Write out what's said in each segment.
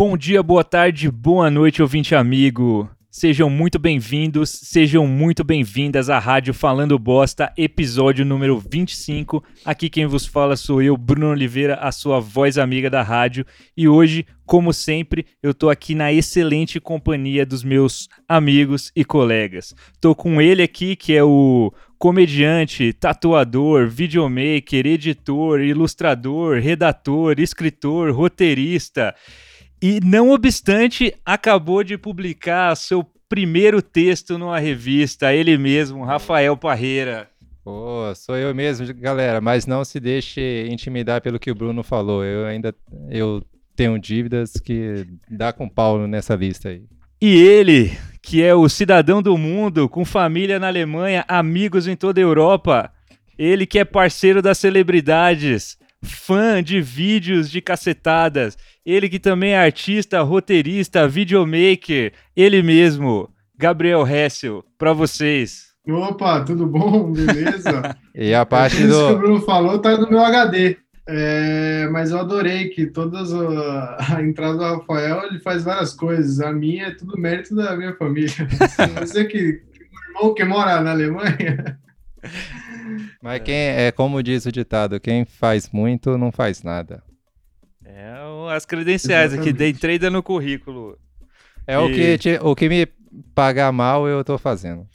Bom dia, boa tarde, boa noite, ouvinte amigo. Sejam muito bem-vindos, sejam muito bem-vindas à Rádio Falando Bosta, episódio número 25. Aqui quem vos fala sou eu, Bruno Oliveira, a sua voz amiga da rádio. E hoje, como sempre, eu tô aqui na excelente companhia dos meus amigos e colegas. Tô com ele aqui, que é o comediante, tatuador, videomaker, editor, ilustrador, redator, escritor, roteirista. E, não obstante, acabou de publicar seu primeiro texto numa revista, ele mesmo, Rafael Parreira. Pô, sou eu mesmo, galera, mas não se deixe intimidar pelo que o Bruno falou. Eu ainda eu tenho dívidas que dá com Paulo nessa lista aí. E ele, que é o cidadão do mundo, com família na Alemanha, amigos em toda a Europa, ele que é parceiro das celebridades, fã de vídeos de cacetadas, ele que também é artista, roteirista, videomaker, ele mesmo, Gabriel Hessel, para vocês. Opa, tudo bom? Beleza? e a parte do... Que o Bruno falou tá no meu HD. É, mas eu adorei que todas a, a, entrada do Rafael ele faz várias coisas. A minha é tudo mérito da minha família. Você que, que meu irmão que mora na Alemanha. Mas quem é como diz o ditado, quem faz muito não faz nada. É as credenciais Exatamente. aqui, dei trade no currículo. É e... o, que te, o que me pagar mal eu tô fazendo.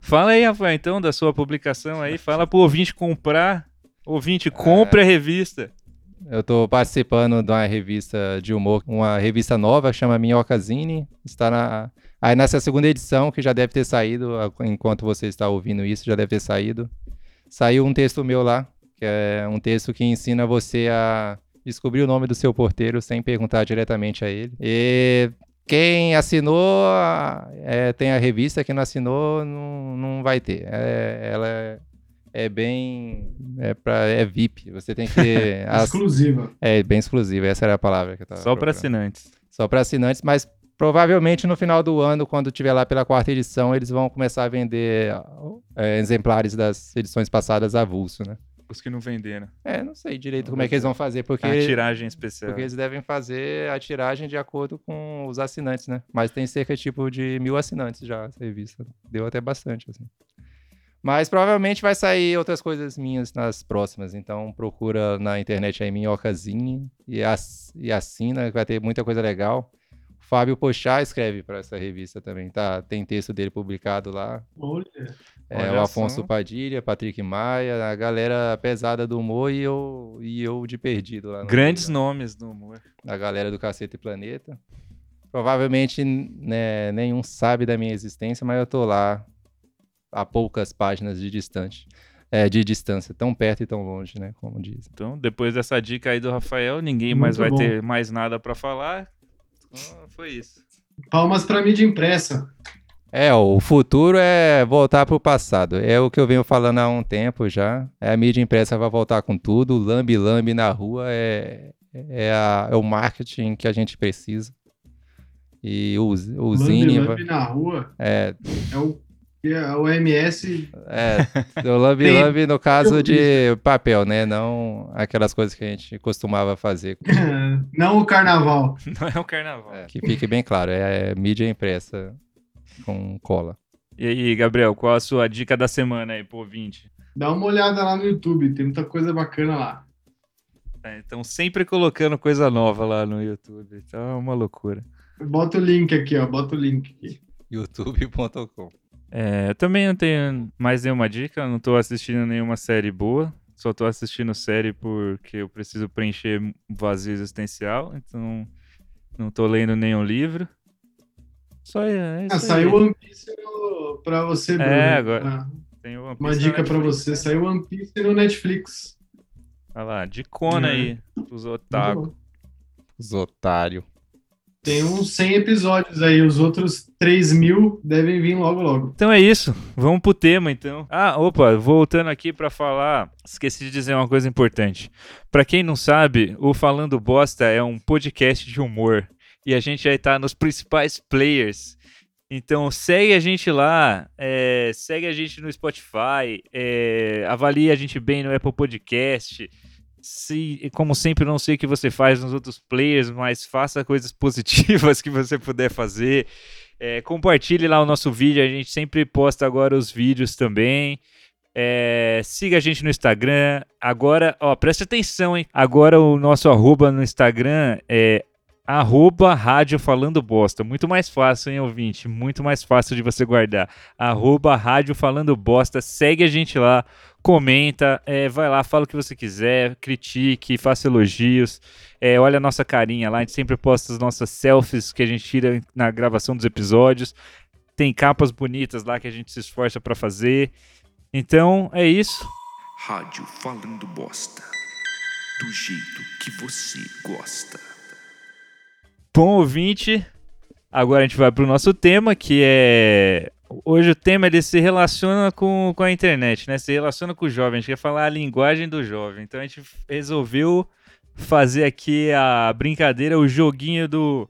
Fala aí, Rafael, então, da sua publicação aí. Fala pro ouvinte comprar. Ouvinte, compre é... a revista. Eu estou participando de uma revista de humor, uma revista nova, chama Minhocazine. Está na. Aí nessa segunda edição, que já deve ter saído, enquanto você está ouvindo isso, já deve ter saído. Saiu um texto meu lá, que é um texto que ensina você a descobrir o nome do seu porteiro sem perguntar diretamente a ele. E quem assinou é, tem a revista, quem não assinou não, não vai ter. É, ela é, é bem. É, pra, é VIP. Você tem que. exclusiva. É, bem exclusiva. Essa era a palavra que eu tava Só para assinantes. Só para assinantes, mas provavelmente no final do ano, quando tiver lá pela quarta edição, eles vão começar a vender é, exemplares das edições passadas avulso, né? Os que não venderam. É, não sei direito não como é que eles vão fazer, porque... A tiragem especial. Porque eles devem fazer a tiragem de acordo com os assinantes, né? Mas tem cerca, tipo, de mil assinantes já essa revista. Deu até bastante, assim. Mas provavelmente vai sair outras coisas minhas nas próximas. Então procura na internet aí Minhocazinho e, ass e assina, vai ter muita coisa legal. Fábio Pochá escreve para essa revista também, tá? Tem texto dele publicado lá. Olha. É, o Afonso só. Padilha, Patrick Maia, a galera pesada do humor e eu, e eu de perdido lá. Grandes nomes do humor. A galera do Cacete e Planeta. Provavelmente né, nenhum sabe da minha existência, mas eu tô lá a poucas páginas de distante. É, de distância, tão perto e tão longe, né? Como diz. Então, depois dessa dica aí do Rafael, ninguém Muito mais vai bom. ter mais nada para falar. Então, foi isso. Palmas para mídia impressa. É, o futuro é voltar para o passado. É o que eu venho falando há um tempo já. É a mídia impressa vai voltar com tudo. Lambi-lambi na rua é, é, a, é, o marketing que a gente precisa. E o, o Zine... Lambi na rua? É. É o, é o MS... É, o lambi-lambi no caso de papel, né? Não aquelas coisas que a gente costumava fazer. Não o carnaval. Não é o carnaval. É, que fique bem claro, é mídia impressa com cola. E aí, Gabriel, qual a sua dica da semana aí pro ouvinte? Dá uma olhada lá no YouTube, tem muita coisa bacana lá. É, então, sempre colocando coisa nova lá no YouTube. Então é uma loucura. Bota o link aqui, ó. Bota o link aqui. youtube.com. É, eu também não tenho mais nenhuma dica, não tô assistindo nenhuma série boa. Só tô assistindo série porque eu preciso preencher vazio existencial, então não tô lendo nenhum livro. Só é, é ah, saiu One Piece no... pra você, Bruno. É, agora. Ah, tem One Piece Uma dica pra você: né? saiu One Piece no Netflix. Olha lá, dicona é. aí, os otaku. Os otários. Tem uns 100 episódios aí, os outros 3 mil devem vir logo logo. Então é isso, vamos pro tema então. Ah, opa, voltando aqui para falar, esqueci de dizer uma coisa importante. Para quem não sabe, o Falando Bosta é um podcast de humor e a gente já está nos principais players. Então segue a gente lá, é, segue a gente no Spotify, é, avalie a gente bem no Apple Podcast, Se, como sempre, não sei o que você faz nos outros players, mas faça coisas positivas que você puder fazer. É, compartilhe lá o nosso vídeo, a gente sempre posta agora os vídeos também. É, siga a gente no Instagram. Agora, ó, preste atenção, hein? Agora o nosso arroba no Instagram é arroba rádio falando bosta. Muito mais fácil, hein, ouvinte? Muito mais fácil de você guardar. Arroba rádio falando bosta. Segue a gente lá, comenta, é, vai lá, fala o que você quiser, critique, faça elogios. É, olha a nossa carinha lá, a gente sempre posta as nossas selfies que a gente tira na gravação dos episódios. Tem capas bonitas lá que a gente se esforça para fazer. Então, é isso. Rádio Falando Bosta. Do jeito que você gosta. Bom ouvinte, agora a gente vai para o nosso tema, que é. Hoje o tema ele se relaciona com, com a internet, né? Se relaciona com o jovem. A gente quer falar a linguagem do jovem. Então a gente resolveu fazer aqui a brincadeira, o joguinho do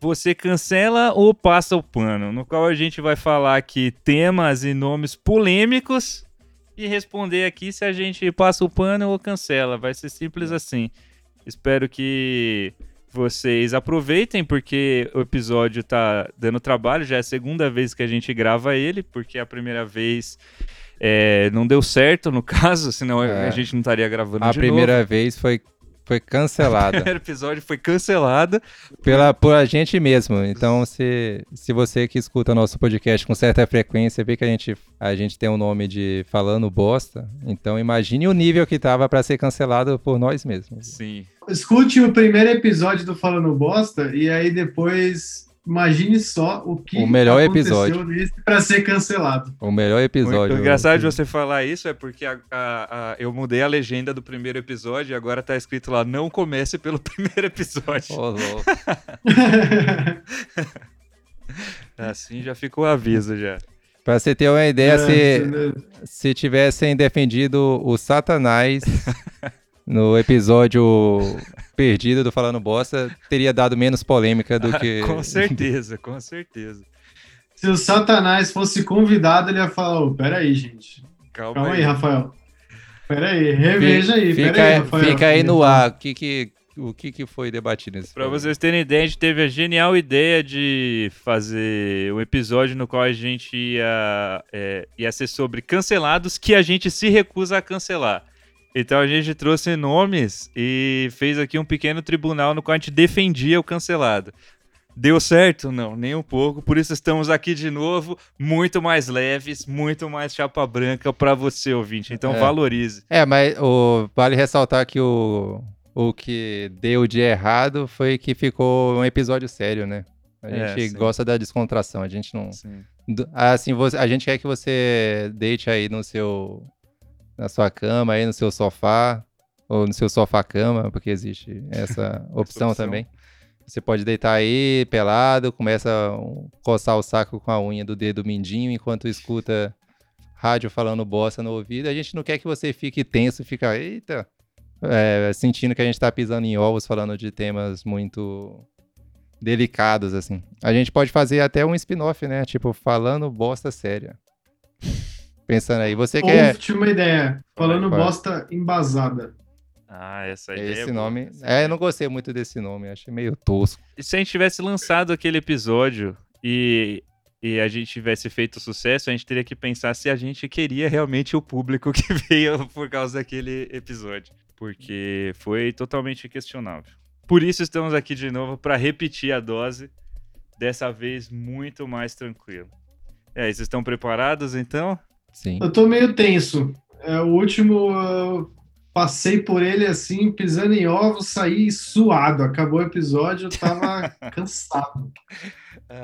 você cancela ou passa o pano, no qual a gente vai falar aqui temas e nomes polêmicos e responder aqui se a gente passa o pano ou cancela. Vai ser simples assim. Espero que vocês aproveitem, porque o episódio tá dando trabalho, já é a segunda vez que a gente grava ele, porque a primeira vez é, não deu certo, no caso, senão É. a gente não estaria gravando A primeira novo. vez foi, foi O cancelada primeiro episódio foi cancelado. pela, por a gente mesmo. Então, se, se você que escuta nosso podcast com certa frequência vê que a gente, a gente tem o nome de Falando Bosta, então imagine o nível que tava para ser cancelado por nós mesmos. Sim. Escute o primeiro episódio do Falando Bosta e aí depois imagine só o que O melhor aconteceu episódio. nesse para ser cancelado. O melhor episódio. O, engraçado de você falar isso é porque a- a- a- eu mudei a legenda do primeiro episódio e agora tá escrito lá: não comece pelo primeiro episódio. Louco. Assim já ficou o aviso já. Pra você ter uma ideia, É, se, se tivessem defendido o Satanás no episódio perdido do Falando Bosta, teria dado menos polêmica do que. com certeza, com certeza. Se o Satanás fosse convidado, ele ia falar: Ô, peraí, gente. Calma, Calma aí, aí. Rafael. Peraí, reveja aí. Fica, aí, Rafael. fica aí no ar. O que, que, o que, que foi debatido nesse Pra programa? vocês terem ideia, a gente teve a genial ideia de fazer um episódio no qual a gente ia, é, ia ser sobre cancelados que a gente se recusa a cancelar. Então a gente trouxe nomes e fez aqui um pequeno tribunal no qual a gente defendia o cancelado. Deu certo? Não, nem um pouco. Por isso estamos aqui de novo, muito mais leves, muito mais chapa branca pra você, ouvinte. Então É. valorize. É, mas o, vale ressaltar que o, o que deu de errado foi que ficou um episódio sério, né? A É, gente sim. gosta da descontração, a gente não. Sim. Assim, você- a gente quer que você deite aí no seu na sua cama, aí no seu sofá ou no seu sofá-cama, porque existe essa opção opção. também. Você pode deitar aí pelado, começa a coçar o saco com a unha do dedo mindinho enquanto escuta rádio falando bosta no ouvido. A gente não quer que você fique tenso, fica, eita, é, sentindo que a gente tá pisando em ovos falando de temas muito delicados, assim. A gente pode fazer até um spin-off, né? Tipo, falando bosta séria. Pensando aí, você quer tinha uma ideia. Falando Vai. bosta embasada. Ah, essa ideia. esse é boa, nome? essa É, ideia eu não gostei muito desse nome, achei meio tosco. E se a gente tivesse lançado aquele episódio e, e a gente tivesse feito sucesso, a gente teria que pensar se a gente queria realmente o público que veio por causa daquele episódio. Porque foi totalmente questionável. Por isso estamos aqui de novo para repetir a dose, dessa vez muito mais tranquilo. E aí, vocês estão preparados então? Sim. Eu tô meio tenso. É, o último, eu passei por ele assim, pisando em ovos, saí suado. Acabou o episódio, eu tava cansado.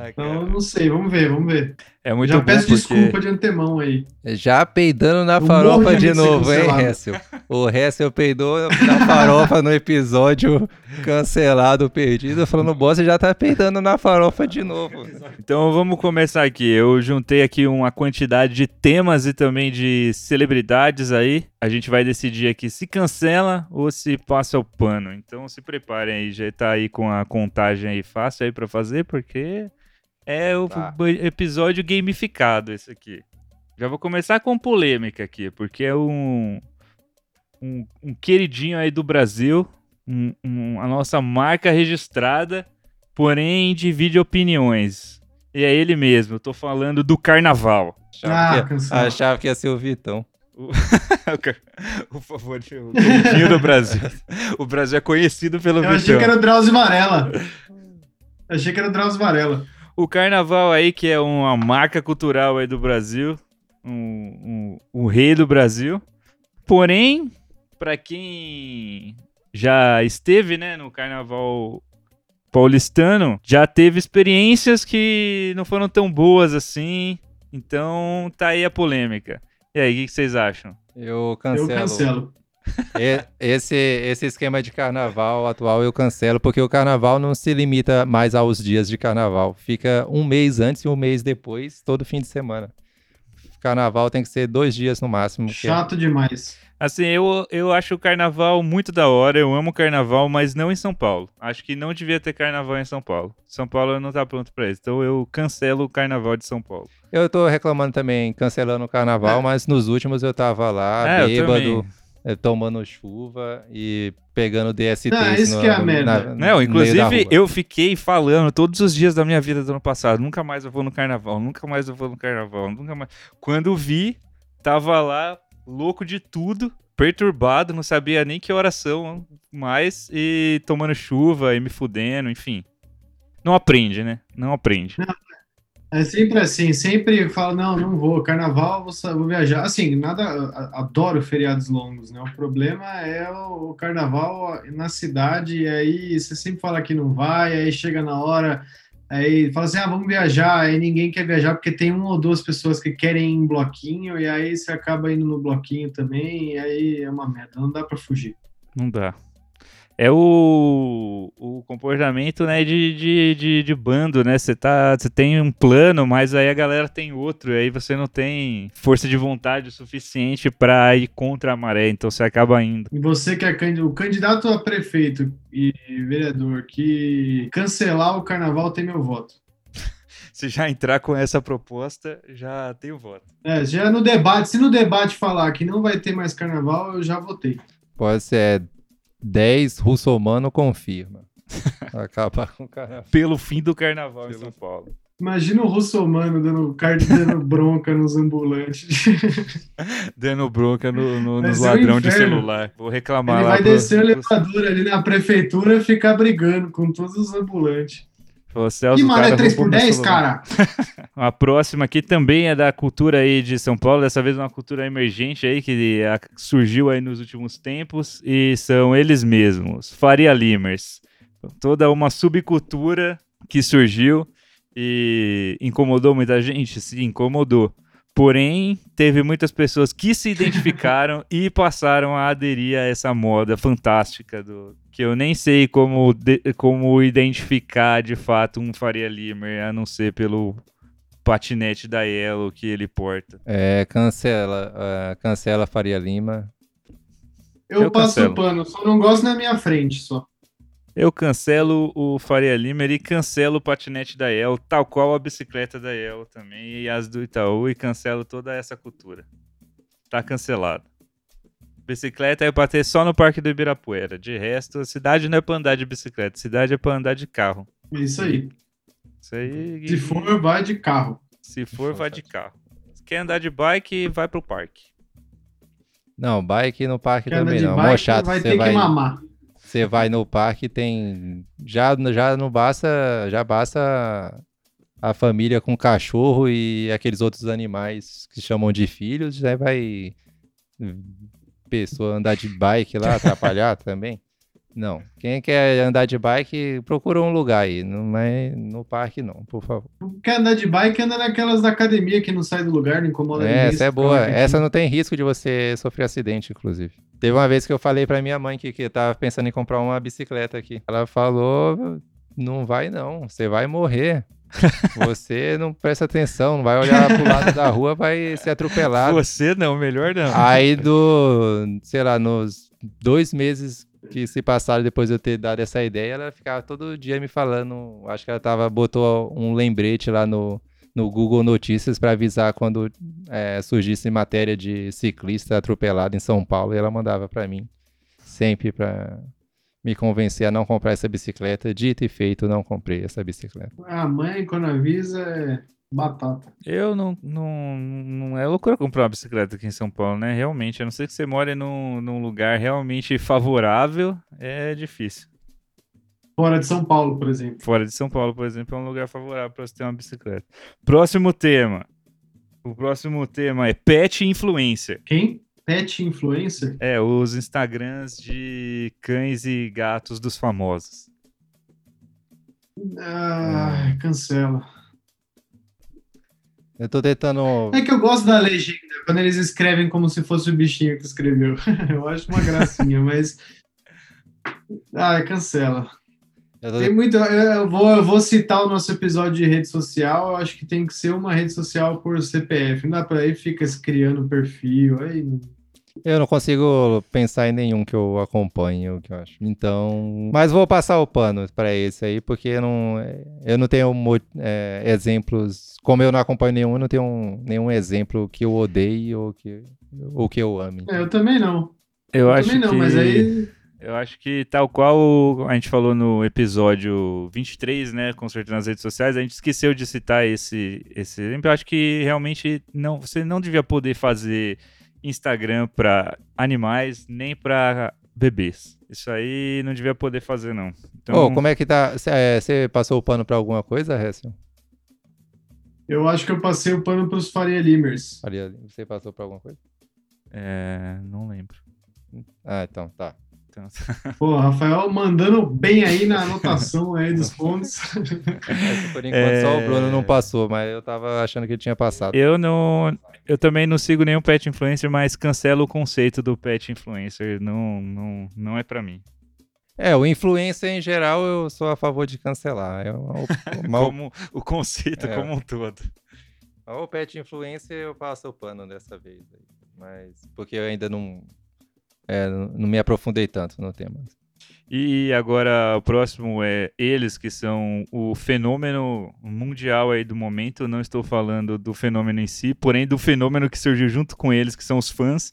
Então, eu não sei, vamos ver, vamos ver. É muito Já bom peço porque... desculpa de antemão aí. Já peidando na Eu farofa de novo, hein, cancelado. Hessel? O Hessel peidou na farofa no episódio cancelado, perdido, falando bosta, já tá peidando na farofa de novo. Então vamos começar aqui. Eu juntei aqui uma quantidade de temas e também de celebridades aí. A gente vai decidir aqui se cancela ou se passa o pano. Então se preparem aí, já tá aí com a contagem aí fácil aí pra fazer, porque é o Tá. episódio gamificado esse aqui. Já vou começar com polêmica aqui, porque é um um, um queridinho aí do Brasil, um- um- a nossa marca registrada, porém divide opiniões. E é ele mesmo, eu tô falando do carnaval. Achava, Ah, que, cancelado. achava que ia ser o Vitão. o favor, o queridinho do Brasil. O Brasil é conhecido pelo Eu achei Vitão. que era o Drauzio Varela. Eu achei que era o Drauzio Varela. O carnaval aí, que é uma marca cultural aí do Brasil, um, um, o rei do Brasil. Porém, pra quem já esteve, né, no carnaval paulistano, já teve experiências que não foram tão boas assim. Então, tá aí a polêmica. E aí, o que que vocês acham? Eu cancelo. Eu cancelo. Esse, esse esquema de carnaval atual eu cancelo, porque o carnaval não se limita mais aos dias de carnaval. Fica um mês antes e um mês depois, todo fim de semana. Carnaval tem que ser dois dias no máximo. que é- Chato demais. Assim, eu, eu acho o carnaval muito da hora, eu amo carnaval, mas não em São Paulo. Acho que não devia ter carnaval em São Paulo. São Paulo não tá pronto pra isso, então eu cancelo o carnaval de São Pauu. Eu tô reclamando também, cancelando o carnaval, mas nos últimos eu tava lá, É, eu bêbado, também. Eh, tomando chuva e pegando DSTs Não, isso no, que é a merda. na- Não, inclusive eu fiquei falando todos os dias da minha vida do ano passado, nunca mais eu vou no carnaval, nunca mais eu vou no carnaval, nunca mais. Quando vi, tava lá louco de tudo, perturbado, não sabia nem que oração mais e tomando chuva e me fudendo, enfim. Não aprende, né? Não aprende. É sempre assim, sempre fala, não, não vou, carnaval, vou, vou viajar. Assim, nada, adoro feriados longos, né? O problema é o, o carnaval na cidade, e aí você sempre fala que não vai, aí chega na hora, aí fala assim, ah, vamos viajar, aí ninguém quer viajar porque tem uma ou duas pessoas que querem ir em bloquinho, e aí você acaba indo no bloquinho também, e aí é uma merda, não dá pra fugir. Não dá. É o, o comportamento, né, de, de, de, de bando, né? Você tá, você tem um plano, mas aí a galera tem outro, e aí você não tem força de vontade o suficiente pra ir contra a maré, então você acaba indo. E você que é o candidato a prefeito e vereador que cancelar o carnaval tem meu voto. Se já entrar com essa proposta, já tem o voto. É, já no debate, se no debate falar que não vai ter mais carnaval, eu já votei. Pode ser 10, russomano confirma. Acabar com o carnaval. Pelo fim do carnaval em São Paulo. Imagina o russomano dando card dando bronca nos ambulantes. Dando bronca no, no- nos ladrão de celular. Vou reclamar Ele lá vai pro- descer o elevador ali na prefeitura e ficar brigando com todos os ambulantes. Celso, Que é 3 roubou por meu 10, celular. cara? A próxima aqui também é da cultura aí de São Paulo, dessa vez uma cultura emergente aí que surgiu aí nos últimos tempos e são eles mesmos, Faria Limers. Toda uma subcultura que surgiu e incomodou muita gente? Sim, incomodou. Porém, teve muitas pessoas que se identificaram e passaram a aderir a essa moda fantástica do que eu nem sei como, de- como identificar de fato um Faria Limer, a não ser pelo patinete da Yellow que ele porta. É, cancela, ah, cancela Faria Lima. Eu, Eu passo cancelo. o pano, só não gosto na minha frente, só. Eu cancelo o Faria Limer e cancelo o patinete da Yellow, tal qual a bicicleta da Yellow também, e as do Itaú, e cancelo toda essa cultura. Tá cancelado. Bicicleta é pra ter só no Parque do Ibirapuera. De resto, a cidade não é pra andar de bicicleta, a cidade é pra andar de carro. É isso aí. Isso aí. Se for, vai de carro. Se for, vai de carro. Se quer andar de bike, vai pro parque. Não, bike no parque também de não. bike chato, vai você ter vai, que mamar. você vai no parque tem já já não basta, já basta a família com cachorro e aqueles outros animais que chamam de filhos, já vai pessoa andar de bike lá atrapalhar também. Não, quem quer andar de bike, procura um lugar aí, não é no parque não, por favor. Quer andar de bike, anda naquelas da academia que não sai do lugar, não incomoda ninguém. Essa é boa. Essa não tem risco de você sofrer acidente, inclusive. Teve uma vez que eu falei pra minha mãe que, que tava pensando em comprar uma bicicleta aqui. Ela falou: não vai não, você vai morrer. Você não presta atenção, não vai olhar pro lado da rua, vai ser atropelado. Você não, melhor não. Aí do, sei lá, nos dois meses que se passaram depois de eu ter dado essa ideia, ela ficava todo dia me falando, acho que ela tava, botou um lembrete lá no, no Google Notícias para avisar quando é, surgisse matéria de ciclista atropelado em São Paulo e ela mandava para mim, sempre para me convencer a não comprar essa bicicleta. Dito e feito, não comprei essa bicicleta. A mãe, quando avisa, é batata. Eu não, não, não é loucura comprar uma bicicleta aqui em São Paulo, né? Realmente, a não ser que você more num, num lugar realmente favorável, é difícil. Fora de São Paulo, por exemplo. Fora de São Paulo, por exemplo, é um lugar favorável para você ter uma bicicleta. Próximo tema. O próximo tema é pet influencer. Quem? Pet influencer? É, os Instagrams de cães e gatos dos famosos. Ah, cancela. Eu tô tentando. É que eu gosto da legenda, quando eles escrevem como se fosse o bichinho que escreveu. eu acho uma gracinha, mas. Ah, cancela. Eu tô... Tem muito. Eu vou, eu vou citar o nosso episódio de rede social. Eu acho que tem que ser uma rede social por CPF. Não dá pra aí fica se criando perfil. Aí Eu não consigo pensar em nenhum que eu acompanhe, o que eu acho. Então, mas vou passar o pano para esse aí, porque eu não, eu não tenho é, exemplos. Como eu não acompanho nenhum, eu não tenho um- nenhum exemplo que eu odeie ou que, ou que eu ame. É, eu também não. Eu, Eu acho também não, que... mas aí. Eu acho que tal qual a gente falou no episódio 23, né, com certeza nas redes sociais, a gente esqueceu de citar esse, esse exemplo. Eu acho que realmente não, você não devia poder fazer Instagram para animais nem para bebês. Isso aí não devia poder fazer, não. Então, Ô, como é que tá? Você passou o pano para alguma coisa, Hessel? Eu acho que eu passei o pano pros Faria Limers. Faria, Você passou para alguma coisa? é, não lembro. Ah, então, tá. Então, Pô, Rafael mandando bem aí na anotação aí dos pontos. Essa, por enquanto só o Bruno não passou, mas eu tava achando que ele tinha passado. eu não, eu também não sigo nenhum pet influencer, mas cancelo o conceito do pet influencer. Não, não, não é para mim. É, o influencer em geral eu sou a favor de cancelar. É uma, op- uma, como o conceito É. como um todo. O pet influencer eu passo o pano dessa vez. Mas porque eu ainda não, é, não me aprofundei tanto no tema. E agora o próximo é eles que são o fenômeno mundial aí do momento. Não estou falando do fenômeno em si, porém do fenômeno que surgiu junto com eles, que são os fãs.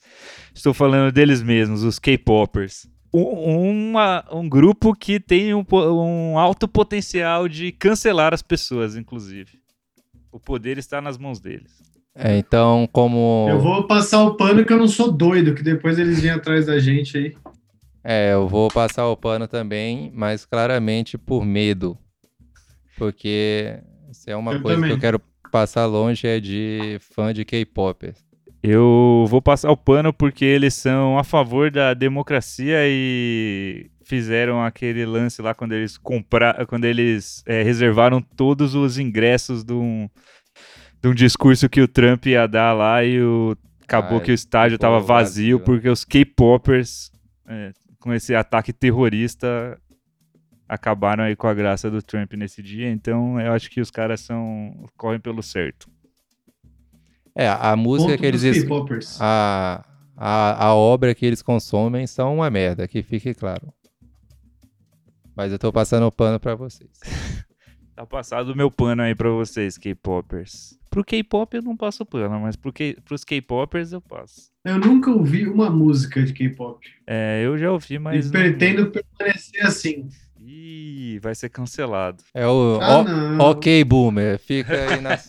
Estou falando deles mesmos, os K-popers. Um, um grupo que tem um, um alto potencial de cancelar as pessoas, inclusive. O poder está nas mãos deles. É, então, como. Eu vou passar o pano que eu não sou doido, que depois eles vêm atrás da gente aí. É, eu vou passar o pano também, mas claramente por medo. Porque se é uma Eu coisa também. que eu quero passar longe é de fã de K-pop. Eu vou passar o pano porque eles são a favor da democracia e fizeram aquele lance lá quando eles compraram, quando eles é, reservaram todos os ingressos de um, de um discurso que o Trump ia dar lá e o, acabou Ah, que o estádio estava vazio vazio. porque os K-popers é, com esse ataque terrorista acabaram aí com a graça do Trump nesse dia. Então eu acho que os caras são correm pelo certo. É, a música Ponto que eles. A, a, a obra que eles consomem são uma merda, que fique claro. Mas eu tô passando o pano pra vocês. Tá passado o meu pano aí pra vocês, K-popers. Pro K-pop eu não passo pano, mas pro K pros K-popers eu passo. Eu nunca ouvi uma música de K-pop. É, eu já ouvi, mas. E não- pretendo permanecer assim. Ih, vai ser cancelado. É o. Ah, não. ok, boomer. Fica aí na.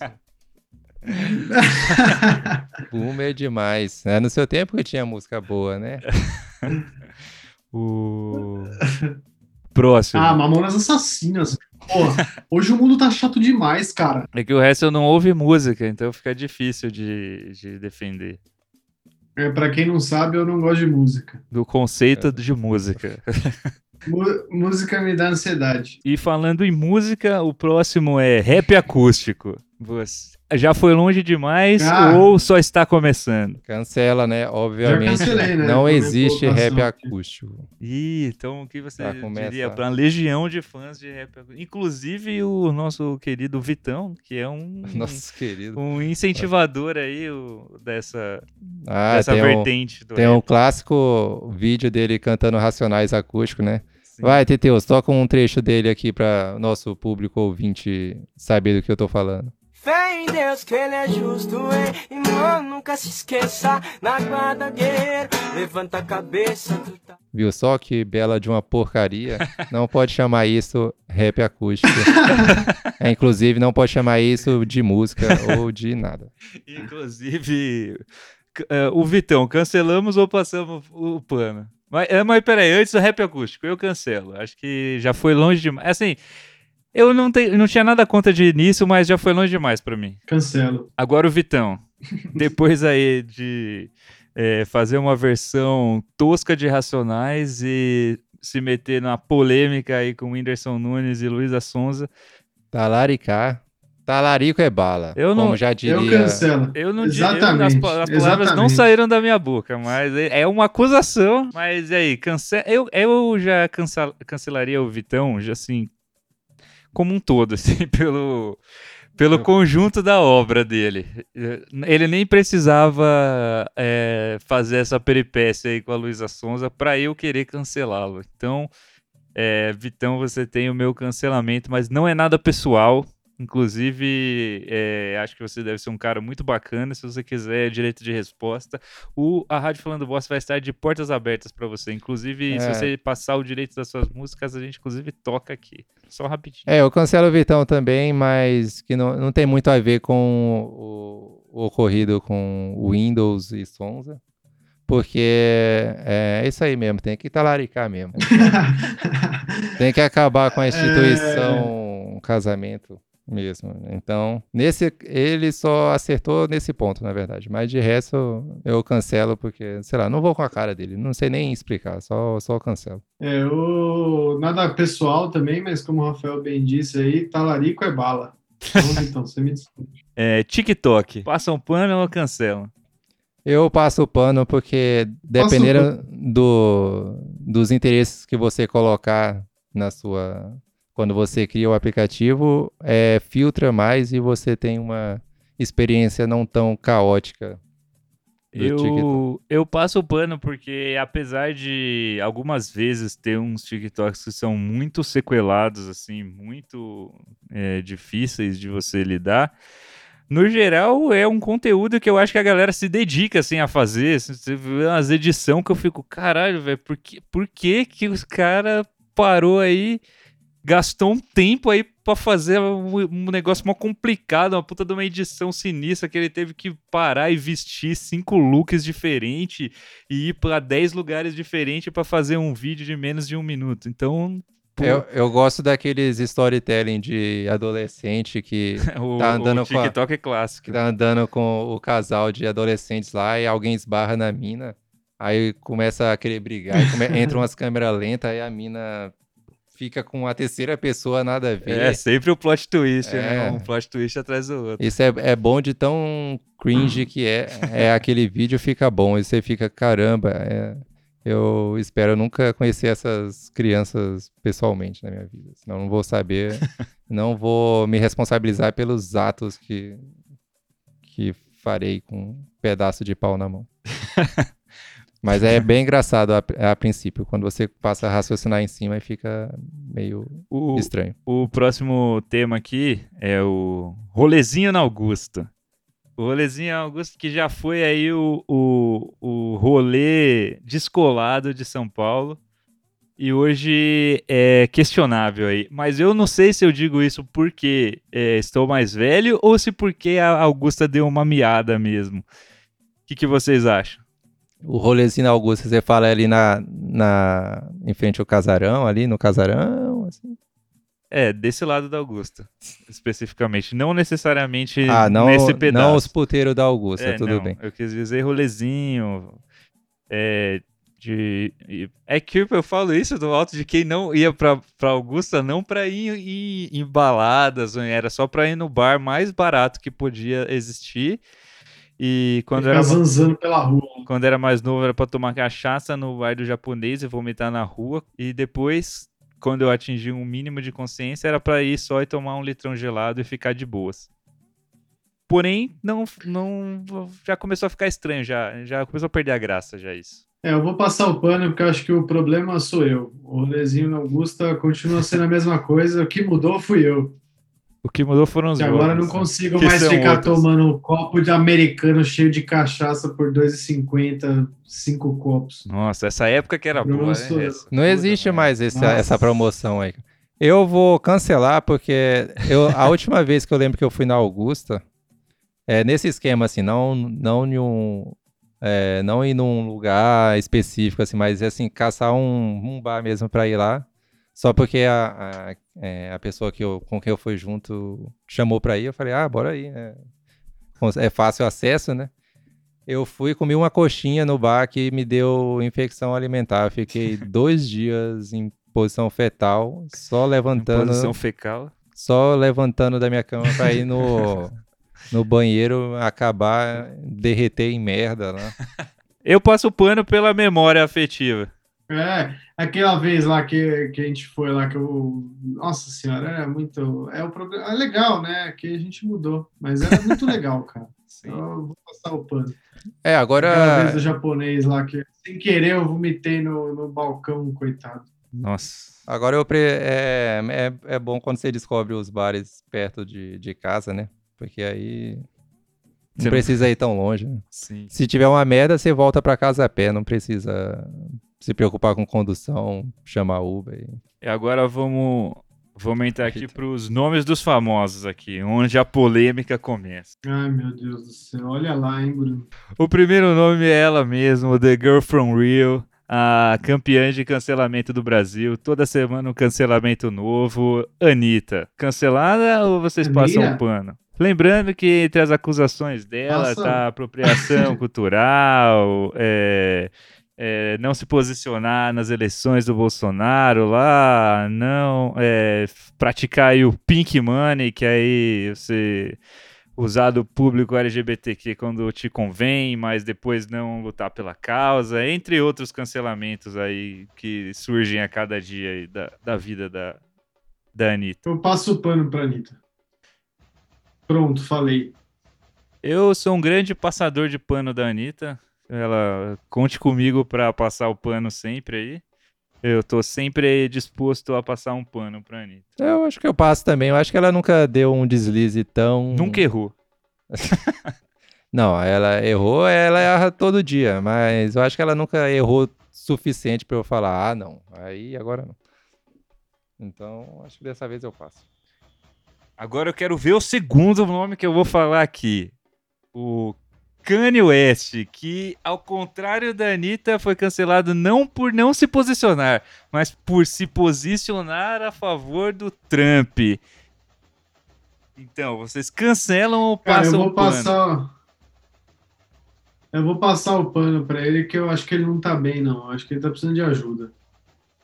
boomer demais. É no seu tempo que tinha música boa, né? O. Próximo. ah, Mamonas Assassinas. Pô, hoje o mundo tá chato demais, cara. É que o resto eu não ouve música, então fica difícil de, de defender. É, pra quem não sabe, eu não gosto de música. Do conceito de música. Música me dá ansiedade. E falando em música, o próximo é rap acústico. Você já foi longe demais Ah. ou só está começando? Cancela, né? Obviamente. cancelei, né? Não existe rap acústico. Ih, então o que você Pra começar. diria para uma legião de fãs de rap acústico? Inclusive o nosso querido Vitão, que é um, Nosso querido. um incentivador aí o- dessa, Ah, dessa tem, um, vertente do tem um rap. clássico vídeo dele cantando Racionais acústico, né? Sim. Vai, Teteus, toca um trecho dele aqui para nosso público ouvinte saber do que eu tô falando. Fé em Deus que ele é justo, hein? E nunca se esqueça. Na guarda, guerreiro, levanta a cabeça. Tu tá... Viu só que bela de uma porcaria? Não pode chamar isso rap acústico. É, inclusive, não pode chamar isso de música ou de nada. Inclusive, é, o Vitão, cancelamos ou passamos o pano? Mas, é, mas peraí, antes do rap acústico, eu cancelo. Acho que já foi longe demais. Assim, eu não, te, não tinha nada contra de início, mas já foi longe demais pra mim. Cancelo. Agora o Vitão, depois aí de é, fazer uma versão tosca de Racionais e se meter na polêmica aí com Whindersson Nunes e Luísa Sonza, Talaricar. Talarico é bala. Eu não- Como já diria. Eu cancelo. Eu não Exatamente, as, pa- as palavras não saíram da minha boca, mas é é uma acusação. Mas e aí, cance... eu, eu já cancel... cancelaria o Vitão, já assim, como um todo, assim, pelo, pelo conjunto da obra dele. Ele nem precisava é, fazer essa peripécia aí com a Luísa Sonza pra eu querer cancelá-lo. Então, é, Vitão, você tem o meu cancelamento, mas não é nada pessoal. Inclusive, é, acho que você deve ser um cara muito bacana. Se você quiser direito de resposta, o, a Rádio Falando Bosta vai estar de portas abertas para você. Inclusive, se É. você passar o direito das suas músicas, a gente inclusive toca aqui. Só rapidinho. É, eu cancelo o Vitão também, mas que não, não tem muito a ver com o, o ocorrido com o Windows e Sonza. Porque é isso aí mesmo, tem que talaricar mesmo. Tem que acabar com a instituição casamento mesmo. Então, nesse ele só acertou nesse ponto, na verdade. Mas de resto, eu cancelo porque, sei lá, não vou com a cara dele. Não sei nem explicar, só, só cancelo. É, o... nada pessoal também, mas como o Rafael bem disse aí, talarico é bala. Então, você me desculpe. É, TikTok. Passam pano ou cancelam? Eu passo o pano porque dependendo do, dos interesses que você colocar na sua. Quando você cria o aplicativo, é, filtra mais e você tem uma experiência não tão caótica TikTok. Eu, eu passo o pano porque, apesar de algumas vezes ter uns TikToks que são muito sequelados, assim, muito é, difíceis de você lidar, no geral é um conteúdo que eu acho que a galera se dedica, assim, a fazer. Você vê umas edições que eu fico, caralho, velho, por que, por que que os cara parou aí, gastou um tempo aí pra fazer um, um negócio mó complicado, uma puta de uma edição sinistra que ele teve que parar e vestir cinco looks diferentes e ir pra 10 lugares diferentes pra fazer um vídeo de menos de um minuto. Então, Eu, eu gosto daqueles storytelling de adolescente que, o, tá andando o com a- TikTok é clássico. tá andando com o casal de adolescentes lá e alguém esbarra na mina. Aí começa a querer brigar, come- entram umas câmeras lentas, aí a mina fica com a terceira pessoa nada a ver. É sempre o plot twist, É. né? Um plot twist atrás do outro. Isso é, é bom de tão cringe que é. É aquele vídeo fica bom. E você fica, caramba, é, eu espero nunca conhecer essas crianças pessoalmente na minha vida. Senão não vou saber, não vou me responsabilizar pelos atos que, que farei com um pedaço de pau na mão. Mas é bem engraçado a, a princípio, quando você passa a raciocinar em cima e fica meio O, estranho. o próximo tema aqui é o rolezinho na Augusta. O rolezinho na Augusta que já foi aí o, o, o rolê descolado de São Paulo e hoje é questionável aí. Mas eu não sei se eu digo isso porque é, estou mais velho ou se porque a Augusta deu uma miada mesmo. O que, que vocês acham? O rolezinho na Augusta, você fala ali na, na, em frente ao casarão, ali no casarão, assim. É, desse lado da Augusta, especificamente. Não necessariamente Ah, não, nesse pedaço. não os puteiros da Augusta, É, tudo não, bem. Eu quis dizer rolezinho. É, de, é que eu falo isso do alto de quem não ia pra, pra Augusta, não pra ir, ir em baladas, era só pra ir no bar mais barato que podia existir. E quando Ficar era, zanzando pela rua. quando era mais novo, era pra tomar cachaça no bar do japonês e vomitar na rua. E depois, quando eu atingi um mínimo de consciência, era pra ir só e tomar um litrão gelado e ficar de boas. Porém, não, não, já começou a ficar estranho, já, já começou a perder a graça, já isso. É, eu vou passar o pano porque eu acho que o problema sou eu. O rolezinho na Augusta continua sendo a mesma coisa. O que mudou fui eu. O que mudou foram os Que agora eu não né? consigo mais ficar outros. tomando um copo de americano cheio de cachaça por 2,50, cinco copos. Nossa, essa época que era boa, né? Não existe mais esse- essa promoção aí. Eu vou cancelar porque eu, a última vez que eu lembro que eu fui na Augusta, é nesse esquema assim, não não em um, é, não ir num lugar específico assim, mas assim caçar um, um bar mesmo pra ir lá, só porque a, a, é, a pessoa que eu, com quem eu fui junto chamou pra ir, eu falei ah bora aí, né? é fácil acesso, né? Eu fui comi uma coxinha no bar que me deu infecção alimentar. Fiquei dois dias em posição fetal, só levantando, Posição fecal. só levantando da minha cama pra ir no, no banheiro, acabar, derreter em merda lá. Eu passo pano pela memória afetiva. É, aquela vez lá que, que a gente foi lá, que eu. Nossa senhora, era muito. É, o problema, é legal, né? Que a gente mudou, mas era muito legal, cara. Eu vou passar o pano. É, Aquela vez agora do japonês lá, que sem querer eu vomitei no, no balcão, coitado. Nossa. Agora eu pre- é, é, é bom quando você descobre os bares perto de, de casa, né? Porque aí não Você não- precisa ir tão longe. né? Sim. Se tiver uma merda, você volta pra casa a pé, não precisa se preocupar com condução, chamar Uber. e- E agora vamos, vamos entrar aqui para os nomes dos famosos aqui, onde a polêmica começa. Ai, meu Deus do céu. Olha lá, hein, Bruno. O primeiro nome é ela mesma, The Girl from Rio, a campeã de cancelamento do Brasil. Toda semana um cancelamento novo. Anitta, cancelada ou vocês passam um pano? Lembrando que entre as acusações dela Passa. tá apropriação cultural, é, é, não se posicionar nas eleições do Bolsonaro lá, não é, praticar o pink money, que aí você usar do público LGBTQ quando te convém, mas depois não lutar pela causa, entre outros cancelamentos aí que surgem a cada dia da, da vida da, da Anitta. Eu passo o pano pra Anitta. Pronto, falei. Eu sou um grande passador de pano da Anitta. Ela conte comigo pra passar o pano sempre aí. Eu tô sempre disposto a passar um pano pra Anitta. Eu acho que eu passo também. Eu acho que ela nunca deu um deslize tão. Nunca errou. Não, ela errou, ela erra todo dia, mas eu acho que ela nunca errou suficiente pra eu falar, ah, não. Aí agora não. Então, acho que dessa vez eu passo. Agora eu quero ver o segundo nome que eu vou falar aqui. O Kanye West, que ao contrário da Anitta foi cancelado não por não se posicionar, mas por se posicionar a favor do Trump. Então, vocês cancelam ou Cara, eu passam vou o pano? passar. Eu vou passar o pano pra ele, que eu acho que ele não tá bem, não. Eu acho que ele tá precisando de ajuda.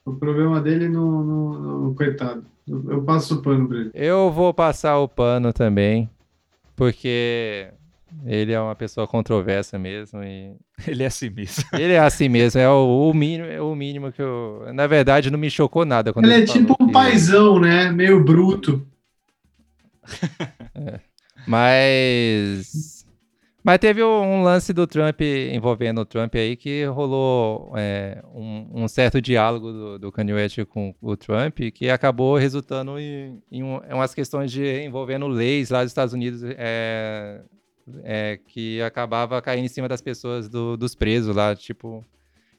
O problema dele no, no, no- coitado. Eu, eu passo o pano pra ele. Eu vou passar o pano também, porque ele é uma pessoa controversa mesmo e Ele é assim mesmo. ele é assim mesmo, é o, o mínimo, é o mínimo que eu, na verdade, não me chocou nada quando Ele ele é tipo um que- paizão, né? Meio bruto. Mas. Mas teve um lance do Trump envolvendo o Trump aí que rolou é, um, um certo diálogo do, do Kanye West com o Trump que acabou resultando em, em um- em umas questões de envolvendo leis lá dos Estados Unidos é, é, que acabava caindo em cima das pessoas do- dos presos lá, tipo.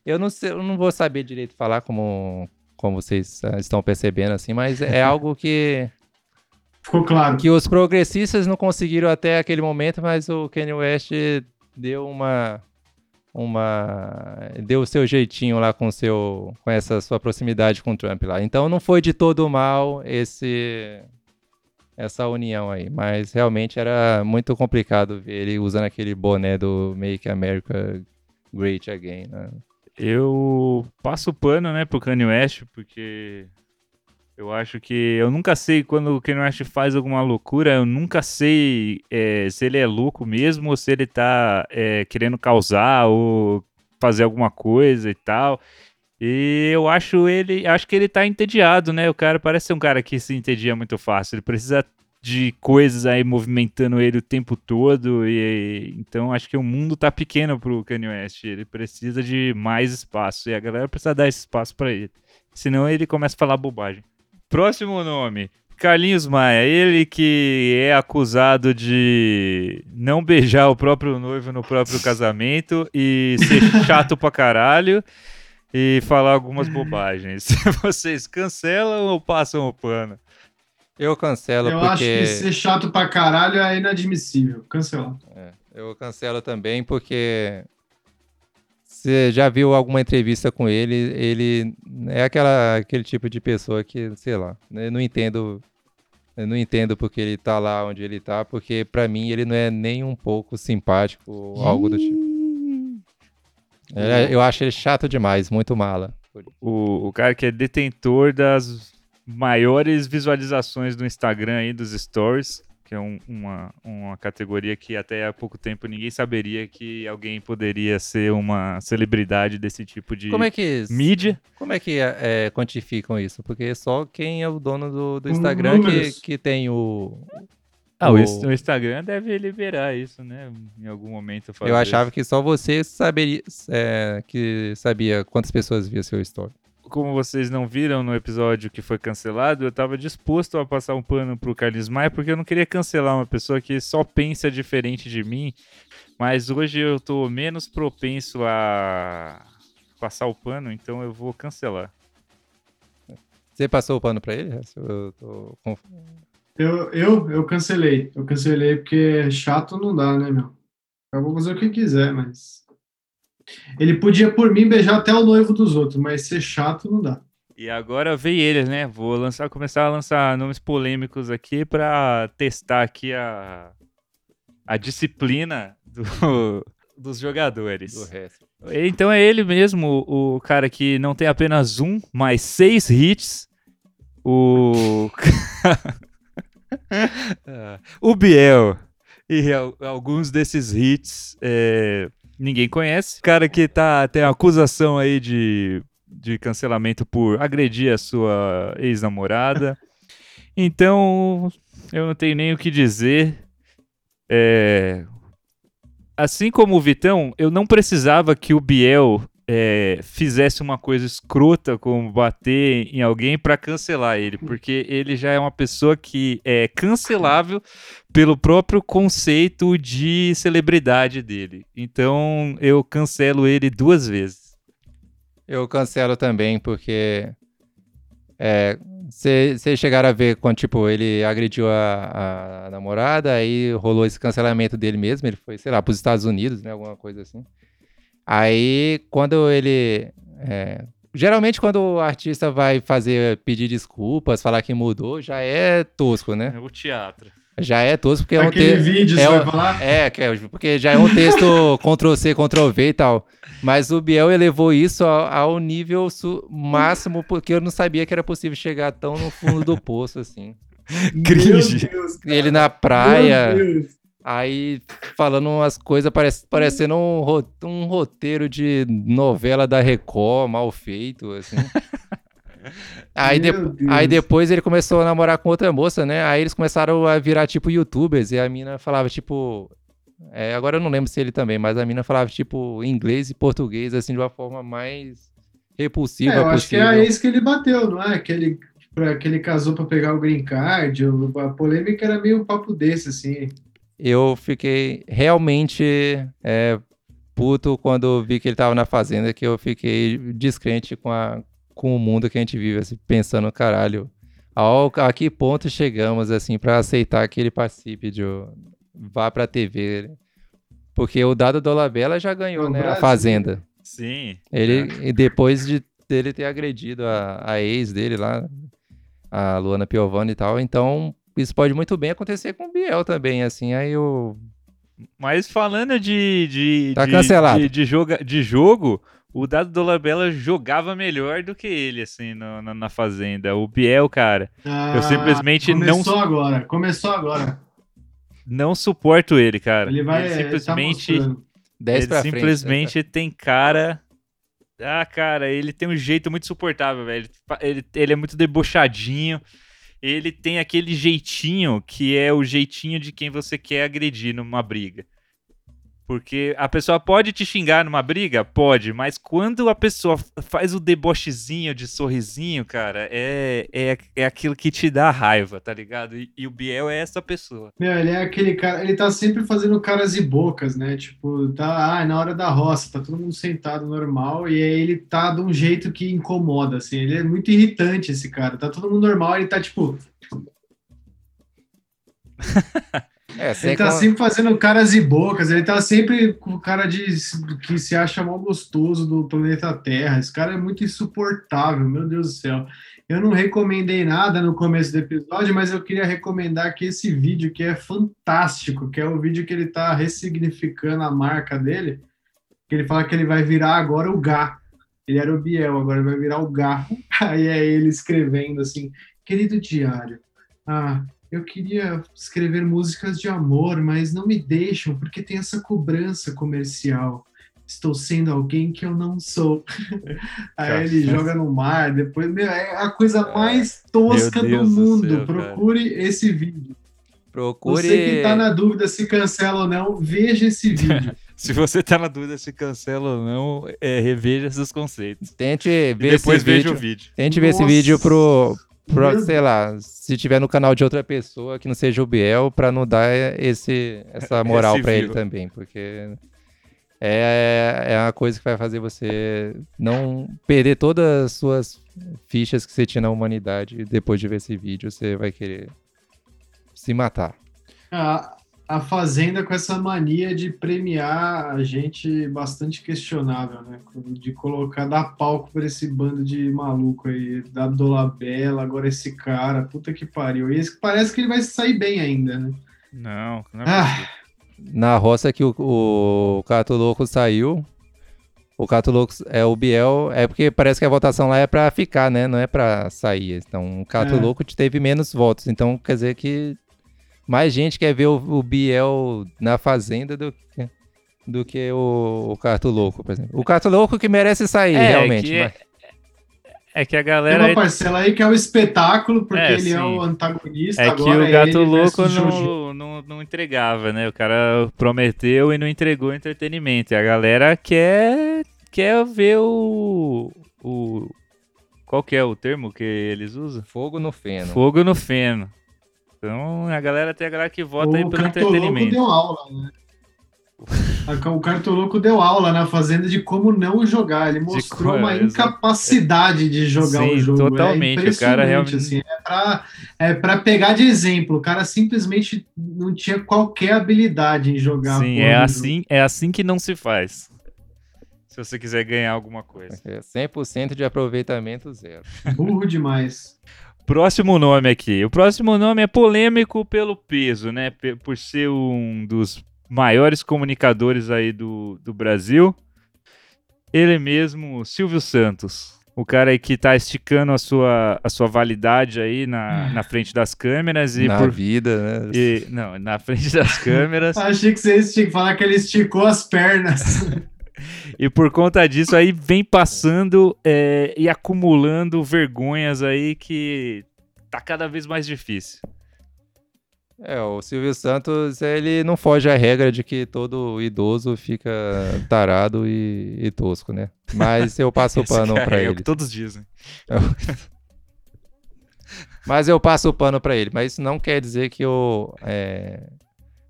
Eu não sei, eu não vou saber direito falar como, como vocês ah, estão percebendo assim, mas é algo que Ficou claro. que os progressistas não conseguiram até aquele momento, mas o Kanye West deu uma uma deu o seu jeitinho lá com seu com essa sua proximidade com o Trump lá. Então não foi de todo mal esse essa união aí, mas realmente era muito complicado ver ele usando aquele boné do Make America Great Again, né? Eu passo o pano, né, pro Kanye West, porque eu acho que eu nunca sei quando o Kanye West faz alguma loucura, eu nunca sei é, se ele é louco mesmo ou se ele tá é, querendo causar ou fazer alguma coisa e tal. E eu acho ele, acho que ele tá entediado, né? O cara parece ser um cara que se entedia muito fácil. Ele precisa de coisas aí movimentando ele o tempo todo e então acho que o mundo tá pequeno pro Kanye West, ele precisa de mais espaço e a galera precisa dar esse espaço pra ele. Senão ele começa a falar bobagem. Próximo nome, Carlinhos Maia, ele que é acusado de não beijar o próprio noivo no próprio casamento e ser chato pra caralho e falar algumas bobagens. Vocês cancelam ou passam o pano? Eu cancelo Eu porque. acho que ser chato pra caralho é inadmissível. Cancelar. É, eu cancelo também porque você já viu alguma entrevista com ele, ele é aquela, aquele tipo de pessoa que, sei lá, eu não entendo, eu não entendo porque ele tá lá onde ele tá, porque pra mim ele não é nem um pouco simpático ou algo do tipo. É, eu acho ele chato demais, muito mala. O, o cara que é detentor das maiores visualizações do Instagram aí, dos stories, que é um- uma, uma categoria que até há pouco tempo ninguém saberia que alguém poderia ser uma celebridade desse tipo de Como é que mídia. Como é que é, quantificam isso? Porque só quem é o dono do, do Instagram que, que tem o. Ah, o, o- Ins- o Instagram deve liberar isso, né? Em algum momento. Eu achava isso. que só você saberia, é, que sabia quantas pessoas via seu story. Como vocês não viram no episódio que foi cancelado, eu tava disposto a passar um pano pro Carlos Maia, porque eu não queria cancelar uma pessoa que só pensa diferente de mim. Mas hoje eu tô menos propenso a passar o pano, então eu vou cancelar. Você passou o pano pra ele? Eu tô Eu, eu, eu cancelei. Eu cancelei porque chato não dá, né, meu? Eu vou fazer o que quiser, mas. Ele podia, por mim, beijar até o noivo dos outros, mas ser chato não dá. E agora veio ele, né? Vou lançar, começar a lançar nomes polêmicos aqui pra testar aqui a, a disciplina do- dos jogadores. do resto. Então é ele mesmo, o o cara que não tem apenas um, mas seis hits. O. O Biel. E al- alguns desses hits é, ninguém conhece. O cara que tá, tem acusação aí de, de cancelamento por agredir a sua ex-namorada. Então, eu não tenho nem o que dizer. É, assim como o Vitão, eu não precisava que o Biel é, fizesse uma coisa escrota como bater em alguém pra cancelar ele, porque ele já é uma pessoa que é cancelável pelo próprio conceito de celebridade dele. Então eu cancelo ele duas vezes. Eu cancelo também, porque. Vocês chegaram a ver quando, tipo, ele agrediu a, a namorada, aí rolou esse cancelamento dele mesmo, ele foi, sei lá, pros Estados Unidos, né? Alguma coisa assim. Aí, quando ele. é, geralmente, quando o artista vai fazer, pedir desculpas, falar que mudou, já é tosco, né? É o teatro. Já é tosco, porque é um Aquele texto. vídeo, é você o- vai falar? É, é, porque já é um texto Ctrl-C, Ctrl-V e tal. Mas o Biel elevou isso ao, ao nível máximo, porque eu não sabia que era possível chegar tão no fundo do poço, assim. Cringe. Deus. Ele na praia, Meu Deus. Aí falando umas coisas parec- parecendo um, um roteiro de novela da Record, mal feito, assim. Aí, de- aí depois ele começou a namorar com outra moça, né? Aí eles começaram a virar, tipo, youtubers. E a mina falava, tipo... é, agora eu não lembro se ele também, mas a mina falava, tipo, inglês e português, assim, de uma forma mais repulsiva É, eu acho que é possível. a ex que ele bateu, não é? Que ele, pra, que ele casou pra pegar o green card. A polêmica era meio um papo desse, assim. Eu fiquei realmente é, puto quando vi que ele tava na fazenda, que eu fiquei descrente com, a, com o mundo que a gente vive, assim, pensando, caralho, ao, a que ponto chegamos, assim, pra aceitar que ele participe de... vá pra TV, porque o Dado Dolabella já ganhou, No né, a Brasil. Fazenda. Sim. Ele, e depois de dele ter agredido a, a ex dele lá, a Luana Piovani e tal, então isso pode muito bem acontecer com o Biel também, assim, aí eu... Mas falando de. de Tá de, cancelado. De, de joga, de jogo, o Dado Dolabella jogava melhor do que ele, assim, no- na, na Fazenda. O Biel, cara, Ah, simplesmente não- Começou agora, começou agora. não suporto ele, cara. Ele vai. Ele ele tá simplesmente. mostrando. 10 ele pra frente. né, simplesmente tem cara. Ah, cara, ele tem um jeito muito suportável, velho. Ele, ele é muito debochadinho. Ele tem aquele jeitinho que é o jeitinho de quem você quer agredir numa briga. Porque a pessoa pode te xingar numa briga? Pode, mas quando a pessoa faz o debochezinho de sorrisinho, cara, é, é, é aquilo que te dá raiva, tá ligado? E, e o Biel é essa pessoa. Meu, ele é aquele cara, ele tá sempre fazendo caras e bocas, né? Tipo, tá, ah, é na hora da roça, tá todo mundo sentado normal, e aí ele tá de um jeito que incomoda, assim. Ele é muito irritante, esse cara. Tá todo mundo normal, ele tá tipo, É, ele tá con- sempre fazendo caras e bocas, ele tá sempre com o cara de que se acha mal gostoso do planeta Terra. Esse cara é muito insuportável, meu Deus do céu. Eu não recomendei nada no começo do episódio, mas eu queria recomendar aqui esse vídeo que é fantástico, que é o vídeo que ele tá ressignificando a marca dele, que ele fala que ele vai virar agora o Gá. Ele era o Biel, agora vai virar o Gá. Aí é ele escrevendo assim, querido diário, ah, eu queria escrever músicas de amor, mas não me deixam porque tem essa cobrança comercial. Estou sendo alguém que eu não sou. Aí ele joga no mar, depois, meu, é a coisa mais tosca do Deus do mundo. céu, cara. Procure esse vídeo. procure. Você que tá na dúvida se cancela ou não, veja esse vídeo. Se você tá na dúvida se cancela ou não, é, reveja seus conceitos. Tente E ver depois esse veja vídeo. o vídeo. Tente ver esse Nossa. vídeo pro, Meu sei lá, se tiver no canal de outra pessoa que não seja o Biel, pra não dar esse, essa moral Esse pra ele também, porque é, é uma coisa que vai fazer você não perder todas as suas fichas que você tinha na humanidade. Depois de ver esse vídeo, você vai querer se matar. A, a Fazenda com essa mania de premiar a gente bastante questionável, né? De colocar, dar palco para esse bando de maluco aí, da Dolabella, agora esse cara, puta que pariu. E esse parece que ele vai sair bem ainda, né? Não, não é Ah. Na roça que o, o Cato Louco saiu, o Cato Louco é o Biel, é porque parece que a votação lá é pra ficar, né? Não é pra sair. Então o Cato É. Louco teve menos votos. Então quer dizer que mais gente quer ver o, o Biel na Fazenda do que, do que o, o Cato Louco, por exemplo. O Cato Louco que merece sair, É, realmente. que- mas- É que a Tem galera. uma parcela aí que é o espetáculo, porque É, ele é sim. o antagonista É que agora. o gato louco não, não, não entregava, né? O cara prometeu e não entregou entretenimento. E a galera quer, quer ver o, o. Qual que é o termo que eles usam? Fogo no feno. Fogo no feno. Então a galera tem a galera que vota aí O pelo Cartoloco entretenimento. deu aula, né? O Cartoloco deu aula na Fazenda de como não jogar. Ele mostrou uma incapacidade de jogar Sim, o jogo. totalmente. É O cara realmente- Assim, é, pra, é pra pegar de exemplo. O cara simplesmente não tinha qualquer habilidade em jogar. Sim, é assim, é assim que não se faz. Se você quiser ganhar alguma coisa. É 100% de aproveitamento zero. Burro demais. Próximo nome aqui. O próximo nome é polêmico pelo peso, né? Por ser um dos maiores comunicadores aí do, do Brasil. Ele mesmo, Silvio Santos. O cara aí que tá esticando a sua, a sua validade aí na, na frente das câmeras e Na por. vida, né? e- não, na frente das câmeras. Achei que vocês tinham que falar que ele esticou as pernas. E por conta disso aí vem passando é, e acumulando vergonhas aí que tá cada vez mais difícil. É, o Silvio Santos, ele não foge à regra de que todo idoso fica tarado e, e tosco, né? Mas eu passo o pano cara pra é o ele. que todos dizem. Mas eu passo o pano pra ele. Mas isso não quer dizer que eu é,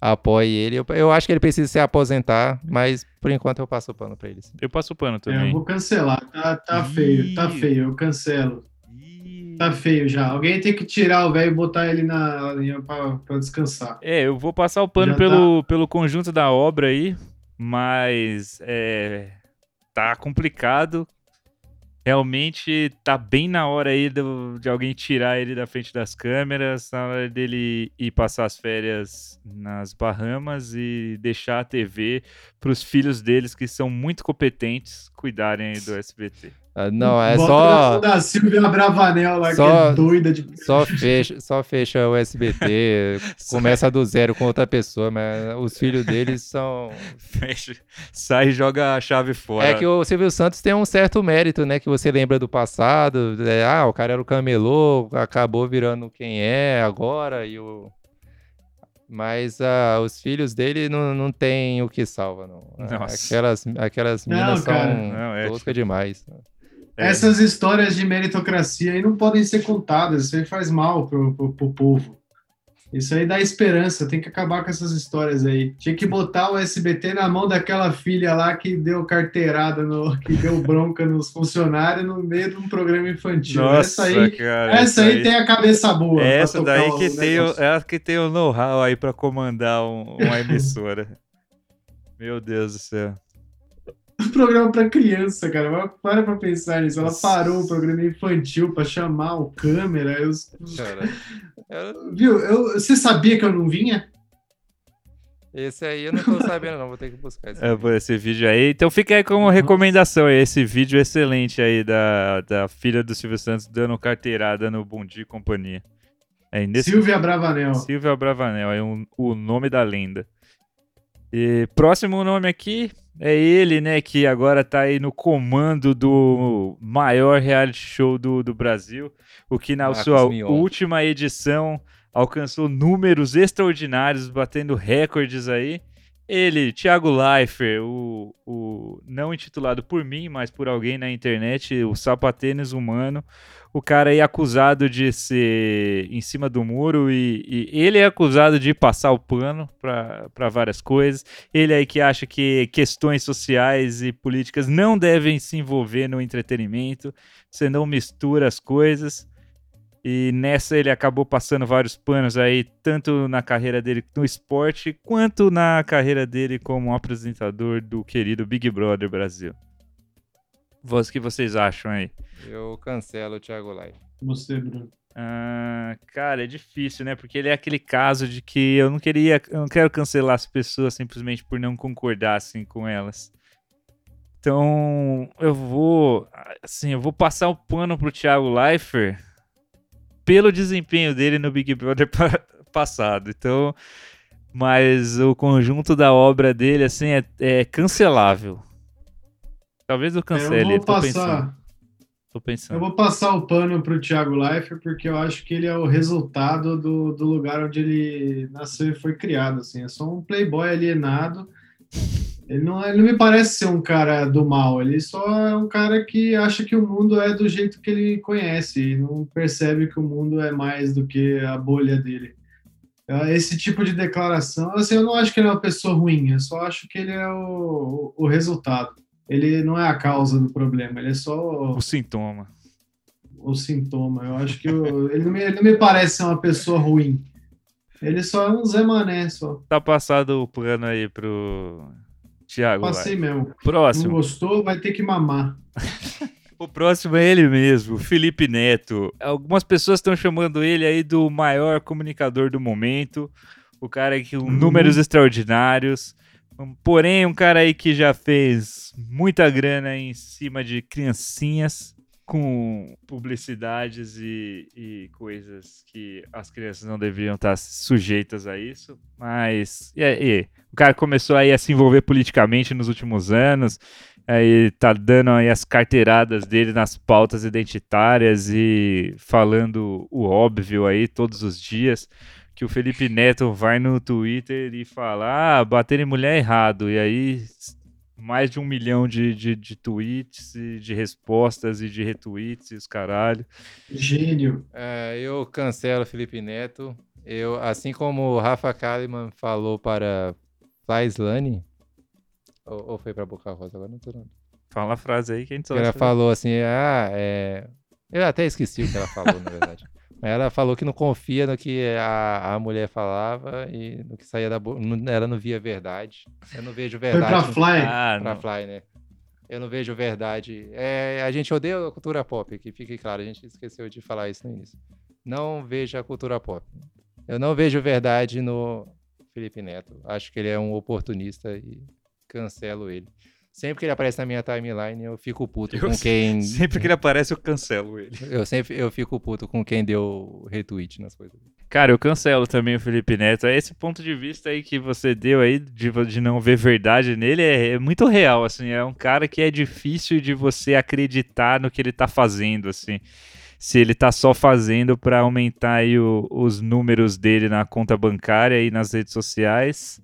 apoie ele. Eu, eu acho que ele precisa se aposentar, mas por enquanto eu passo o pano pra ele. sim. Eu passo o pano É, eu também. vou cancelar. Tá, tá feio, tá feio. Eu cancelo. Tá feio já. Alguém tem que tirar o velho e botar ele na linha pra, pra descansar. É, eu vou passar o pano Já pelo, pelo conjunto da obra aí, mas é, tá complicado. Realmente tá bem na hora aí do- de alguém tirar ele da frente das câmeras, na hora dele ir passar as férias nas Bahamas e deixar a TV para os filhos deles, que são muito competentes, cuidarem do SBT. Ah, não, é Bota só. da Silvia Bravanel lá, Só- que é doida de. Só fecha, só fecha o SBT, começa do zero com outra pessoa, mas os filhos deles são. Fecha, sai e joga a chave fora. É que o Silvio Santos tem um certo mérito, né? Que você lembra do passado. é, ah, o cara era o camelô, acabou virando quem é agora, e o. Mas ah, os filhos dele não, não tem o que salva, não. Nossa. Aquelas, aquelas Não, minas são. Não, é, toscas demais. É. Essas histórias de meritocracia aí não podem ser contadas, isso aí faz mal pro, pro, pro povo. Isso aí dá esperança, tem que acabar com essas histórias aí. Tinha que botar o SBT na mão daquela filha lá que deu carteirada, no, que deu bronca nos funcionários no meio de um programa infantil. Nossa, essa aí, cara. essa aí tem a cabeça boa. Essa daí que tem, o, é a que tem o know-how aí pra comandar um- uma emissora. Meu Deus do céu. um programa pra criança, cara. Para pra pensar nisso. Ela parou o programa infantil pra chamar o câmera. Eu, Cara, eu- viu? Eu, você sabia que eu não vinha? esse aí eu não tô sabendo, não. Vou ter que buscar esse É, vídeo. por esse vídeo aí. Então fica aí como recomendação aí, esse vídeo excelente aí da, da filha do Silvio Santos dando carteirada no Bom Dia e Companhia. É nesse Silvia Bravanel. Silvia Bravanel, é um- o nome da lenda. E próximo nome aqui é ele, né, que agora tá aí no comando do maior reality show do, do Brasil, o que na Marcos sua Mion. última edição alcançou números extraordinários, batendo recordes aí. Ele, Thiago Leifert, o, o não intitulado por mim, mas por alguém na internet, o sapatênis humano, o cara aí acusado de ser em cima do muro e, e ele é acusado de passar o pano para várias coisas. Ele aí que acha que questões sociais e políticas não devem se envolver no entretenimento, você não mistura as coisas. E nessa ele acabou passando vários panos aí, tanto na carreira dele no esporte, quanto na carreira dele como apresentador do querido Big Brother Brasil. O que vocês acham aí? Eu cancelo o Thiago Life. Você, Bruno. Ah, cara, é difícil, né? Porque ele é aquele caso de que eu não queria, eu não quero cancelar as pessoas simplesmente por não concordar assim com elas. Então, eu vou, assim, eu vou passar o pano pro Thiago Leifert pelo desempenho dele no Big Brother pa- passado. Então, mas o conjunto da obra dele assim é, é cancelável. Talvez eu eu cancele, vou tô passar. pensando. Tô pensando. Eu vou passar o pano pro Thiago Leifert porque eu acho que ele é o resultado do, do lugar onde ele nasceu e foi criado. Assim. É só um playboy alienado. Ele não, ele não me parece ser um cara do mal. Ele só é um cara que acha que o mundo é do jeito que ele conhece e não percebe que o mundo é mais do que a bolha dele. É, Esse tipo de declaração, assim, eu não acho que ele é uma pessoa ruim. Eu só acho que ele é o, o resultado. Ele não é a causa do problema. Ele é só O sintoma. o sintoma. Eu acho que o- ele, não me, ele não me parece ser uma pessoa ruim. Ele só é um Zé Mané, só. Tá passado o plano aí pro Thiago. vai. Passei mesmo. Não Próximo. gostou, vai ter que mamar. O próximo é ele mesmo, Felipe Neto. Algumas pessoas estão chamando ele aí do maior comunicador do momento. O cara que com Uhum. números extraordinários. Porém, um cara aí que já fez muita grana em cima de criancinhas com publicidades e, e coisas que as crianças não deveriam estar sujeitas a isso. Mas e aí, o cara começou aí a se envolver politicamente nos últimos anos. Aí tá dando aí as carteiradas dele nas pautas identitárias e falando o óbvio aí todos os dias. Que o Felipe Neto vai no Twitter e fala: Ah, bater em mulher é errado. E aí, mais de um milhão de, de, de tweets, e de respostas e de retweets e os caralho. Gênio. É, eu cancelo o Felipe Neto. Eu, assim como o Rafa Kalimann falou para Flaislane, ou, ou foi para Boca Rosa, agora não tô lembrando. Fala a frase aí que a gente só Ela falou assim, ah, é... Eu até esqueci o que ela falou, na verdade. Ela falou que não confia no que a, a mulher falava e no que saía da boca. Ela não via verdade. Eu não vejo Foi verdade. pra no- Fly. Ah, pra não. Fly, né? Eu não vejo verdade. É, a gente odeia a cultura pop, que fique claro, a gente esqueceu de falar isso no início. Não vejo a cultura pop. Eu não vejo verdade no Felipe Neto. Acho que ele é um oportunista e cancelo ele. Sempre que ele aparece na minha timeline, eu fico puto Eu com quem. Sempre que ele aparece, eu cancelo ele. Eu sempre eu fico puto com quem deu retweet nas coisas. Cara, eu cancelo também o Felipe Neto. Esse ponto de vista aí que você deu aí, de, de não ver verdade nele, é, é muito real, assim. É um cara que é difícil de você acreditar no que ele tá fazendo, assim. se ele tá só fazendo para aumentar aí o- os números dele na conta bancária e nas redes sociais,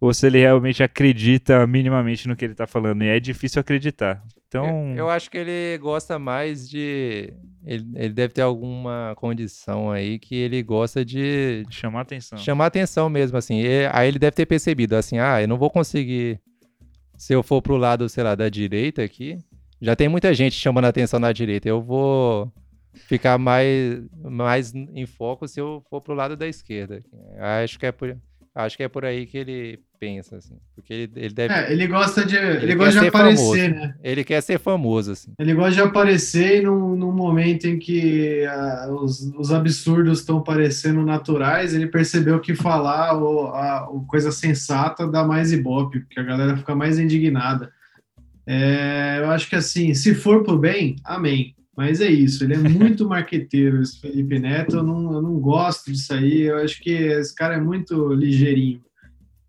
ou se ele realmente acredita minimamente no que ele tá falando. E é difícil acreditar. Então, Eu, eu acho que ele gosta mais de. Ele, ele deve ter alguma condição aí que ele gosta de chamar atenção. chamar atenção mesmo, assim. E aí ele deve ter percebido, assim, ah, eu não vou conseguir. Se eu for pro lado, sei lá, da direita aqui, já tem muita gente chamando atenção na direita. Eu vou ficar mais, mais em foco se eu for pro lado da esquerda. Acho que é por, acho que é por aí que ele pensa, assim. Porque ele, ele deve. É, ele gosta de, ele Ele gosta de aparecer, famoso. né? Ele quer ser famoso, assim. Ele gosta de aparecer num, num momento em que ah, os, os absurdos estão parecendo naturais, ele percebeu que falar o, a, o coisa sensata dá mais ibope, porque a galera fica mais indignada. É, eu acho que assim, se for pro bem, amém. Mas é isso, ele é muito marqueteiro, esse Felipe Neto, eu não, eu não gosto disso aí, eu acho que esse cara é muito ligeirinho.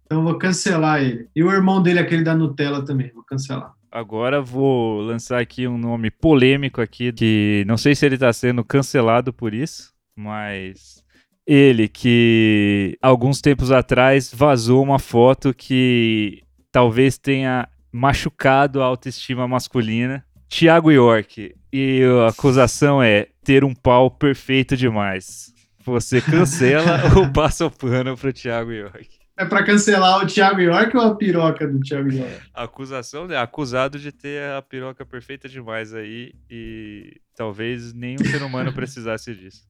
Então vou cancelar ele. E o irmão dele, aquele da Nutella também, vou cancelar. Agora vou lançar aqui um nome polêmico aqui, que não sei se ele tá sendo cancelado por isso, mas ele que alguns tempos atrás vazou uma foto que talvez tenha machucado a autoestima masculina. Thiago York, e a acusação é ter um pau perfeito demais. Você cancela ou passa o pano pro Thiago York? É pra cancelar o Thiago York ou a piroca do Thiago York? A acusação é acusado de ter a piroca perfeita demais aí e talvez nenhum ser humano precisasse disso.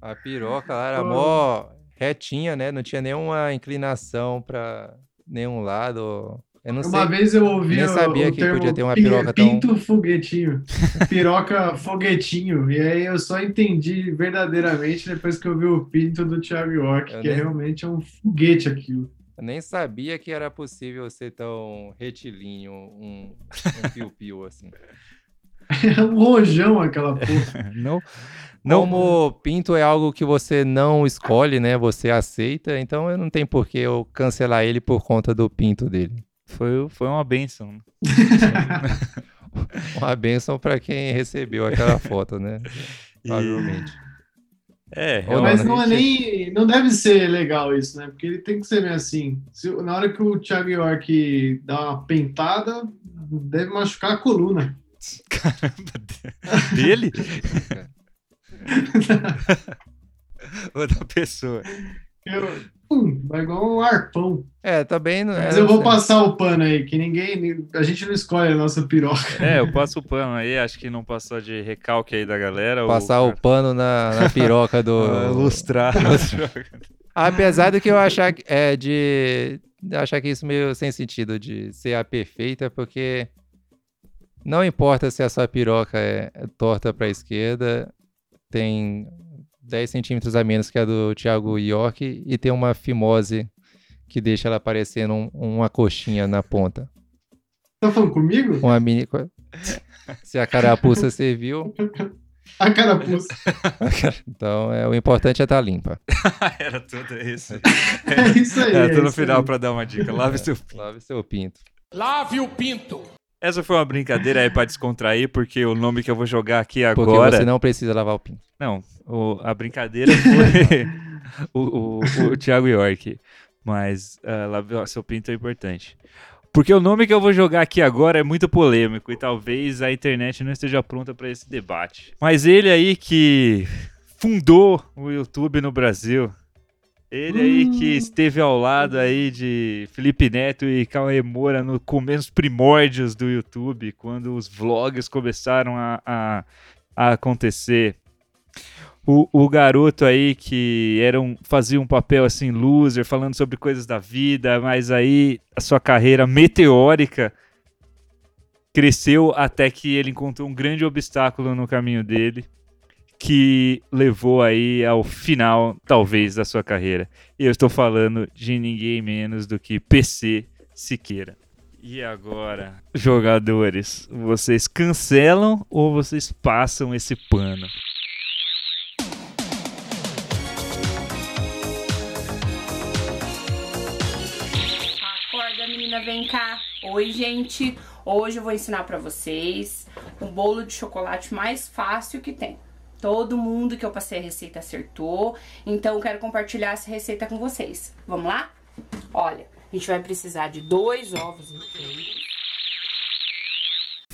A piroca lá era Oh. mó retinha, né? Não tinha nenhuma inclinação pra nenhum lado. Eu não Uma sei. vez eu ouvi nem o, sabia o que termo podia ter uma pi- piroca tão- pinto foguetinho, piroca foguetinho, e aí eu só entendi verdadeiramente depois que eu vi o pinto do Thiago York, Eu que é nem- realmente é um foguete aquilo. Eu nem sabia que era possível ser tão retilíneo, um, um piu-piu assim. É um rojão aquela porra. Não, não Como pinto é algo que você não escolhe, né? Você aceita, então eu não tenho por que eu cancelar ele por conta do pinto dele. Foi, foi uma benção. né? Uma benção pra quem recebeu aquela foto, né? Provavelmente. É, Ou Mas não, não é nem. Não deve ser legal isso, né? Porque ele tem que ser meio assim. Se- na hora que o Thiago York dá uma pentada, deve machucar a coluna. dele ou da pessoa. Eu, pum, vai igual um arpão. É, também não Mas é, eu vou assim, passar o pano aí, que ninguém. A gente não escolhe a nossa piroca. É, eu passo o pano aí, acho que não passou de recalque aí da galera. ou- passar o pano na, na piroca do. Ah, lustrar. Apesar do que eu achar que- é de de achar que isso meio sem sentido de ser a perfeita, porque não importa se a sua piroca é torta para a esquerda, tem 10 centímetros a menos que a do Thiago York e tem uma fimose que deixa ela parecendo um- uma coxinha na ponta. Tá falando comigo? Uma mini. Se a carapuça serviu, A carapuça. então é, o importante é estar limpa. Era tudo isso. É isso aí. Era é tudo no final pra dar uma dica. Lave seu Lave seu pinto. Lave o pinto. Essa foi uma brincadeira aí pra descontrair, porque o nome que eu vou jogar aqui Porque agora. você não precisa lavar o pinto. Não, o- a brincadeira foi o, o, o Thiago York. Mas uh, lavar seu pinto é importante. Porque o nome que eu vou jogar aqui agora é muito polêmico e talvez a internet não esteja pronta para esse debate. Mas ele aí que fundou o YouTube no Brasil. Ele aí que esteve ao lado aí de Felipe Neto e Cauê Moura no começo primórdios do YouTube, quando os vlogs começaram a, a, a acontecer. O, o garoto aí que era um, fazia um papel assim, loser, falando sobre coisas da vida, mas aí a sua carreira meteórica cresceu até que ele encontrou um grande obstáculo no caminho dele, que levou aí ao final, talvez, da sua carreira. E eu estou falando de ninguém menos do que PC Siqueira. E agora, jogadores, vocês cancelam ou vocês passam esse pano? Acorda, menina, vem cá. Oi, gente. Hoje eu vou ensinar pra vocês o bolo de chocolate mais fácil que tem. Todo mundo que eu passei a receita acertou, então eu quero compartilhar essa receita com vocês. Vamos lá? Olha, a gente vai precisar de dois ovos inteiros.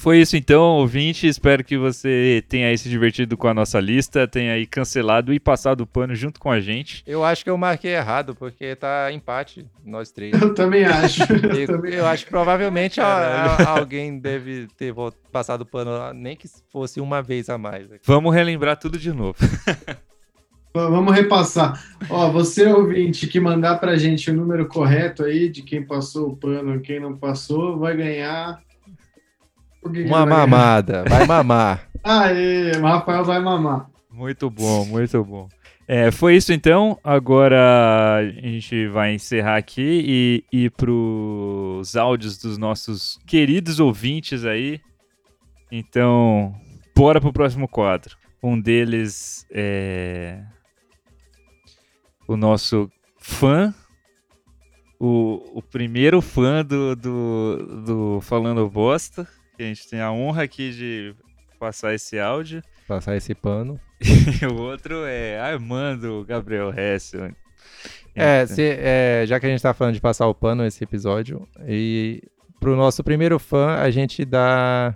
Foi isso então, ouvinte. Espero que você tenha aí se divertido com a nossa lista, tenha aí cancelado e passado o pano junto com a gente. Eu acho que eu marquei errado, porque tá empate, nós três. Eu também acho. Eu Eu, também eu acho que provavelmente a- a- alguém deve ter passado o pano, lá, nem que fosse uma vez a mais. Vamos relembrar tudo de novo. Vamos repassar. Ó, você ouvinte que mandar pra gente o número correto aí de quem passou o pano, quem não passou, vai ganhar. Que Uma mamada, vai mamar. Aê, o Rafael vai mamar. Muito bom, muito bom. É, foi isso então. Agora a gente vai encerrar aqui e ir pros áudios dos nossos queridos ouvintes aí. Então, bora pro próximo quadro. Um deles é o nosso fã, o, o primeiro fã do, do, do Falando Bosta. Que a gente tem a honra aqui de passar esse áudio. Passar esse pano. E o outro é Armando Gabriel Hessel. É, se- é, já que a gente tá falando de passar o pano esse episódio, e pro nosso primeiro fã, a gente dá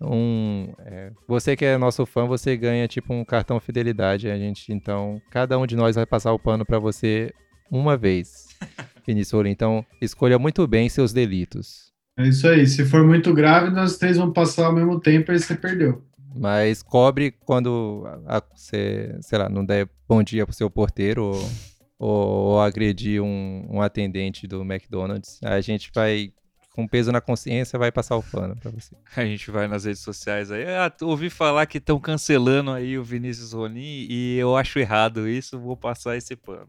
um. é, você que é nosso fã, você ganha tipo um cartão fidelidade. A gente, então, cada um de nós vai passar o pano pra você uma vez. Vinícius. Então, escolha muito bem seus delitos. É isso aí. Se for muito grave, nós três vamos passar ao mesmo tempo aí você perdeu. Mas cobre quando a- a- você, sei lá, não der bom dia pro seu porteiro ou, ou, ou agredir um, um atendente do McDonald's. A gente vai, com peso na consciência, vai passar o pano pra você. A gente vai nas redes sociais aí. Ah, ouvi falar que estão cancelando aí o Vinícius Rolim e eu acho errado isso, vou passar esse pano.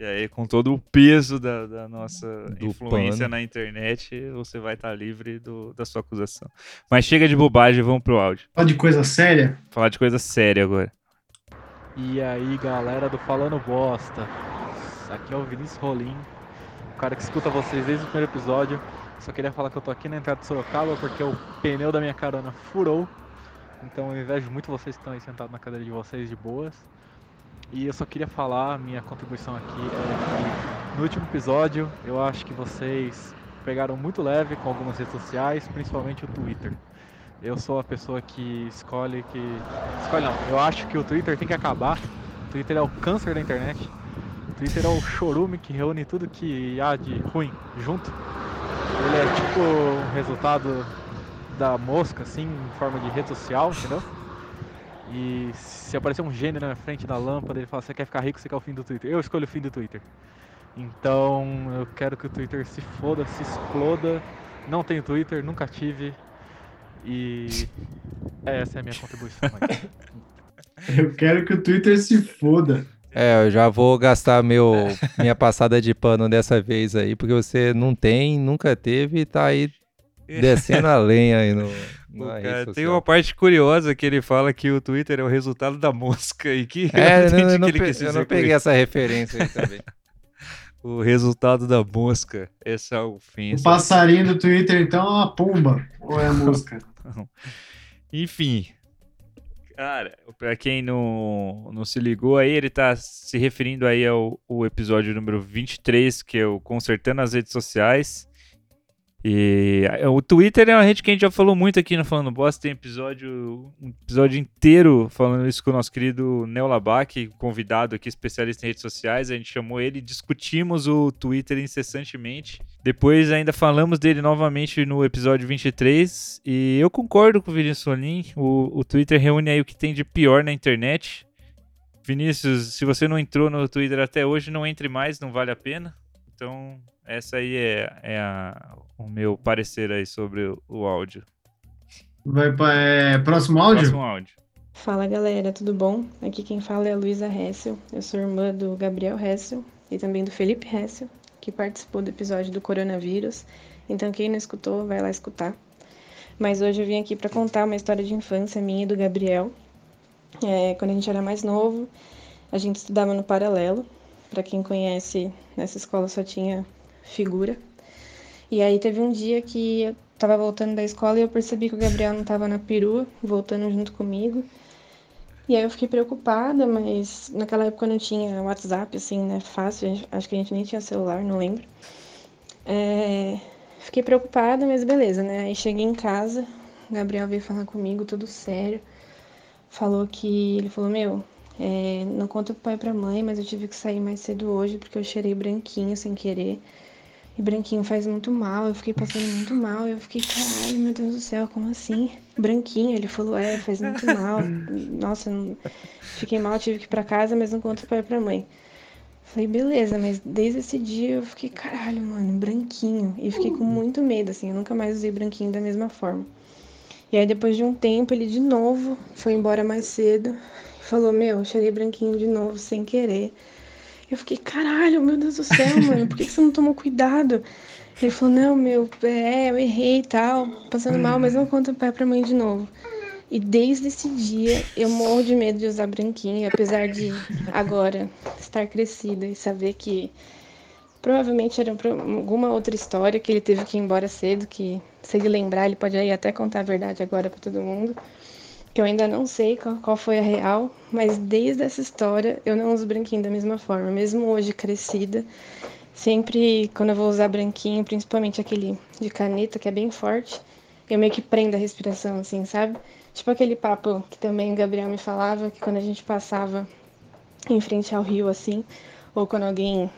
E aí, com todo o peso da, da nossa Do influência pano. na internet, você vai estar livre do- da sua acusação. Mas chega de bobagem, vamos pro áudio. Fala de coisa séria. Falar de coisa séria agora. E aí, galera do Falando Bosta. Aqui é o Vinícius Rolim, o cara que escuta vocês desde o primeiro episódio. Só queria falar que eu tô aqui na entrada de Sorocaba porque o pneu da minha carona furou. Então eu invejo muito vocês que estão aí sentados na cadeira de vocês de boas. E eu só queria falar, minha contribuição aqui é que no último episódio eu acho que vocês pegaram muito leve com algumas redes sociais, principalmente o Twitter. Eu sou a pessoa que escolhe que. Escolhe não, eu acho que o Twitter tem que acabar. O Twitter é o câncer da internet. O Twitter é o chorume que reúne tudo que há de ruim junto. Ele é tipo um resultado da mosca, assim, em forma de rede social, entendeu? E se aparecer um gênio na frente da lâmpada, ele fala: Você quer ficar rico, você quer o fim do Twitter? Eu escolho o fim do Twitter. Então eu quero que o Twitter se foda, se exploda. Não tenho Twitter, nunca tive. E essa é a minha contribuição. aí. Eu quero que o Twitter se foda. É, eu já vou gastar meu, minha passada de pano dessa vez aí, porque você não tem, nunca teve e tá aí descendo a lenha aí no. Cara, tem social. uma parte curiosa que ele fala que o Twitter é o resultado da mosca e que É, eu não, eu que não ele pe- eu não peguei isso. essa referência aí também. O resultado da mosca. Esse é o fim. O esse é passarinho do Twitter, então, é uma pomba. Ou é a música? Enfim. Cara, pra quem não, não se ligou aí, ele tá se referindo aí ao, ao episódio número 23, que é o Consertando as Redes Sociais. E o Twitter é uma rede que a gente já falou muito aqui no Falando Bosta, tem episódio, um episódio inteiro falando isso com o nosso querido Neo Labac, convidado aqui, especialista em redes sociais. A gente chamou ele, discutimos o Twitter incessantemente. Depois ainda falamos dele novamente no episódio 23. E eu concordo com o Vinícius Solim. O, o Twitter reúne aí o que tem de pior na internet. Vinícius, se você não entrou no Twitter até hoje, não entre mais, não vale a pena. Então, essa aí é, é a- o meu parecer aí sobre o, o áudio. Vai para é, próximo áudio? Próximo áudio. Fala galera, tudo bom? Aqui quem fala é a Luísa Hessel. Eu sou irmã do Gabriel Hessel e também do Felipe Hessel, que participou do episódio do coronavírus. Então quem não escutou, vai lá escutar. Mas hoje eu vim aqui para contar uma história de infância minha e do Gabriel. É, quando a gente era mais novo, a gente estudava no paralelo. Para quem conhece, nessa escola só tinha figura. E aí teve um dia que eu tava voltando da escola e eu percebi que o Gabriel não tava na perua, voltando junto comigo. E aí eu fiquei preocupada, mas naquela época não tinha WhatsApp, assim, né? Fácil, acho que a gente nem tinha celular, não lembro. É, Fiquei preocupada, mas beleza, né? Aí cheguei em casa, o Gabriel veio falar comigo, tudo sério. Falou que. Ele falou: Meu, é, não conta pro pai e pra mãe, mas eu tive que sair mais cedo hoje porque eu cheirei branquinho sem querer. E branquinho faz muito mal, eu fiquei passando muito mal. Eu fiquei, caralho, meu Deus do céu, como assim? Branquinho, ele falou, é, faz muito mal. Nossa, não... fiquei mal, tive que ir pra casa, mas não pai e pra mãe. Falei, beleza, mas desde esse dia eu fiquei, caralho, mano, branquinho. E fiquei com muito medo, assim, eu nunca mais usei branquinho da mesma forma. E aí depois de um tempo ele de novo foi embora mais cedo e falou, meu, cheirei branquinho de novo, sem querer. Eu fiquei, caralho, meu Deus do céu, mano, por que você não tomou cuidado? Ele falou, não, meu, é, eu errei e tal, passando mal, mas não conta pai pra mãe de novo. E desde esse dia eu morro de medo de usar branquinho, apesar de agora estar crescida e saber que provavelmente era alguma outra história que ele teve que ir embora cedo, que se ele lembrar ele pode aí até contar a verdade agora para todo mundo. Que eu ainda não sei qual, qual foi a real, mas desde essa história eu não uso branquinho da mesma forma, mesmo hoje crescida. Sempre quando eu vou usar branquinho, principalmente aquele de caneta que é bem forte, eu meio que prendo a respiração assim, sabe? Tipo aquele papo que também o Gabriel me falava, que quando a gente passava em frente ao rio assim, ou quando alguém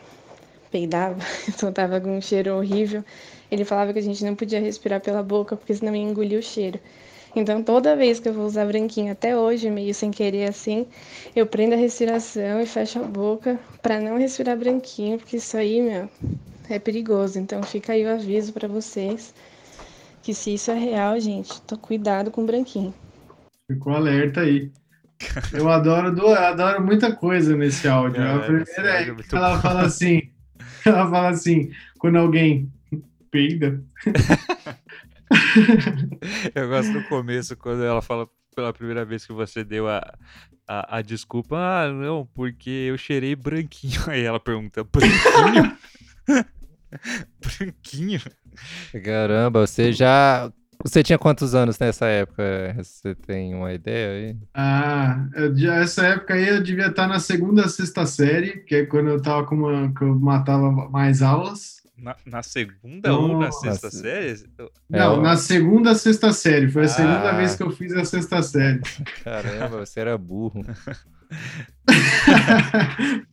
peidava, soltava algum cheiro horrível, ele falava que a gente não podia respirar pela boca, porque senão ia engolir o cheiro. Então, toda vez que eu vou usar branquinho, até hoje, meio sem querer assim, eu prendo a respiração e fecho a boca para não respirar branquinho, porque isso aí, meu, é perigoso. Então, fica aí o aviso para vocês que se isso é real, gente, tô cuidado com branquinho. Ficou alerta aí. Eu adoro, eu adoro muita coisa nesse áudio. a primeira é que ela fala assim, ela fala assim, quando alguém peida. Eu gosto do começo, quando ela fala pela primeira vez que você deu a, a, a desculpa. Ah, não, porque eu cheirei branquinho. Aí ela pergunta, branquinho? branquinho? Caramba, você já você tinha quantos anos nessa época? Você tem uma ideia aí? Ah, eu, essa época aí eu devia estar na segunda, sexta série, que é quando eu tava com uma, que eu matava mais aulas. Na, na segunda ou na sexta na, série? Não, é, na segunda, sexta série. Foi a ah. segunda vez que eu fiz a sexta série. Caramba, você era burro.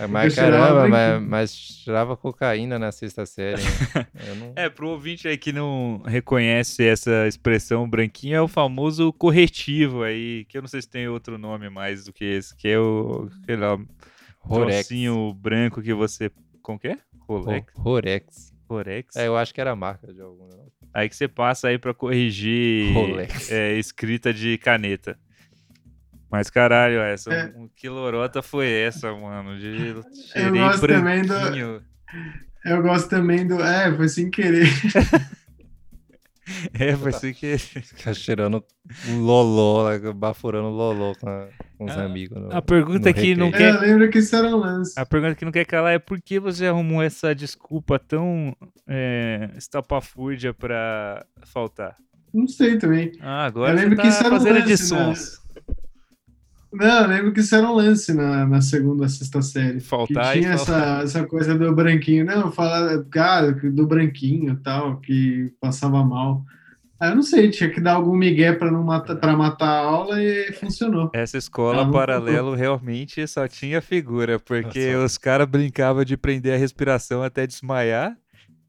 É, mas caramba, mas, mas tirava cocaína na sexta série. Né? Não... É, pro ouvinte aí que não reconhece essa expressão branquinho, é o famoso corretivo aí, que eu não sei se tem outro nome mais do que esse, que é o, sei lá, trocinho branco que você... Como que é? Rolex. Rorex. Rorex. É, eu acho que era a marca de algum. Aí que você passa aí pra corrigir é, escrita de caneta. Mas caralho, essa é. um, que lorota foi essa, mano? De eu gosto também do. Eu gosto também do. É, foi sem querer. é, foi sem querer. Fica cheirando loló, baforando loló com, com os a, amigos. No, a pergunta que não quer. É, eu lembro que isso era um lance. A pergunta que não quer calar é por que você arrumou essa desculpa tão é, estapafúrdia pra faltar? Não sei também. Ah, agora eu lembro você tá que isso era fazendo um lance, edições. Né? Não, eu lembro que isso era um lance na, na segunda, sexta série. Faltar que tinha essa, essa coisa do branquinho. Não, falar, cara, do branquinho e tal, que passava mal. Eu não sei, tinha que dar algum migué para não matar, para matar a aula e funcionou. Essa escola paralelo realmente só tinha figura, porque Nossa. os caras brincavam de prender a respiração até desmaiar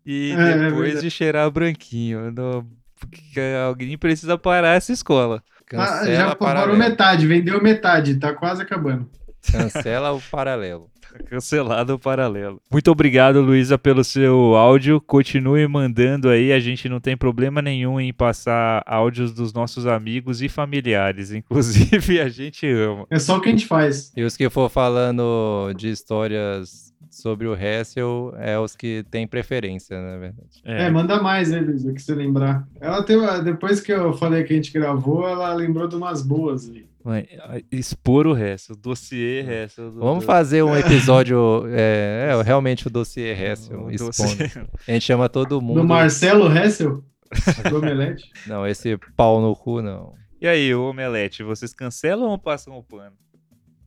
e é, é depois é de cheirar branquinho. No, alguém precisa parar essa escola. Cancela ah, já parou metade, vendeu metade, tá quase acabando. Cancela o paralelo. Cancelado o paralelo. Muito obrigado, Luísa, pelo seu áudio. Continue mandando aí. A gente não tem problema nenhum em passar áudios dos nossos amigos e familiares. Inclusive, a gente ama. É só o que a gente faz. E os que for falando de histórias sobre o Hessel é os que têm preferência, na verdade. É, é manda mais, né, Luísa, que você lembrar. Ela teve, depois que eu falei que a gente gravou, ela lembrou de umas boas aí. Expor o Hessel, o dossiê Hessel. Do, Vamos fazer um episódio, é, é realmente o dossiê Hessel. A gente chama todo mundo. Do Marcelo Hessel? Do Não, esse pau no cu, não. E aí, ô Omelete, vocês cancelam ou passam o pano?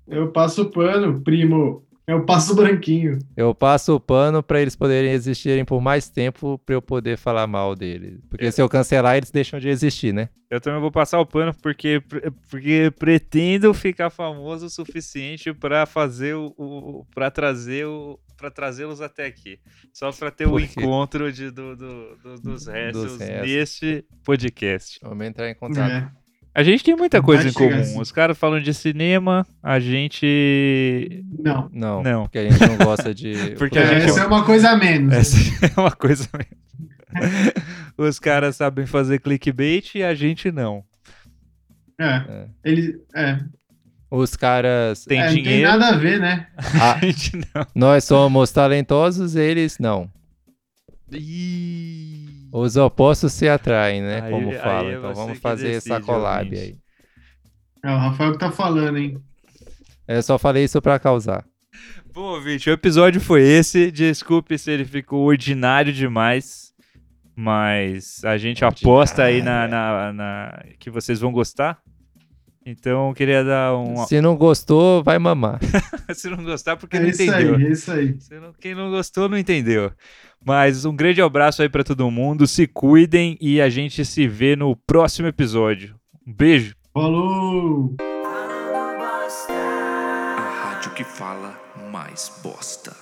Eu passo o pano, primo. Eu passo o branquinho. Eu passo o pano pra eles poderem existirem por mais tempo pra eu poder falar mal deles. Porque É. se eu cancelar, eles deixam de existir, né? Eu também vou passar o pano porque, porque pretendo ficar famoso o suficiente pra fazer o, o para trazer o para trazê-los até aqui. Só pra ter o quê? encontro de, do, do- do- dos restos restos. neste podcast. Vamos entrar em contato. É. A gente tem muita coisa Vai em comum. assim. Os caras falam de cinema, a gente. Não. Não, Não. porque a gente não gosta de. Porque a gente- Essa é uma coisa a menos. Essa é uma coisa mesmo. Os caras sabem fazer clickbait e a gente não. É. É. Ele, é. Os caras. Tem É, não tem dinheiro, nada a ver, né? Ah, a gente não. nós somos talentosos, eles não. Ih. Os opostos se atraem, né? Aí- Como fala. Então vamos fazer essa decide, collab ouvinte. aí. É o Rafael que tá falando, hein? Eu só falei isso pra causar. Bom, ouvinte, o episódio foi esse. Desculpe se ele ficou ordinário demais. Mas a gente aposta aí na, na- na- que vocês vão gostar. Então eu queria dar um. Se não gostou, vai mamar. se não gostar, porque É não isso entendeu. aí, é isso aí. Não- Quem não gostou, não entendeu. Mas um grande abraço aí pra todo mundo. Se cuidem e a gente se vê no próximo episódio. Um beijo. Falou! A rádio que fala mais bosta.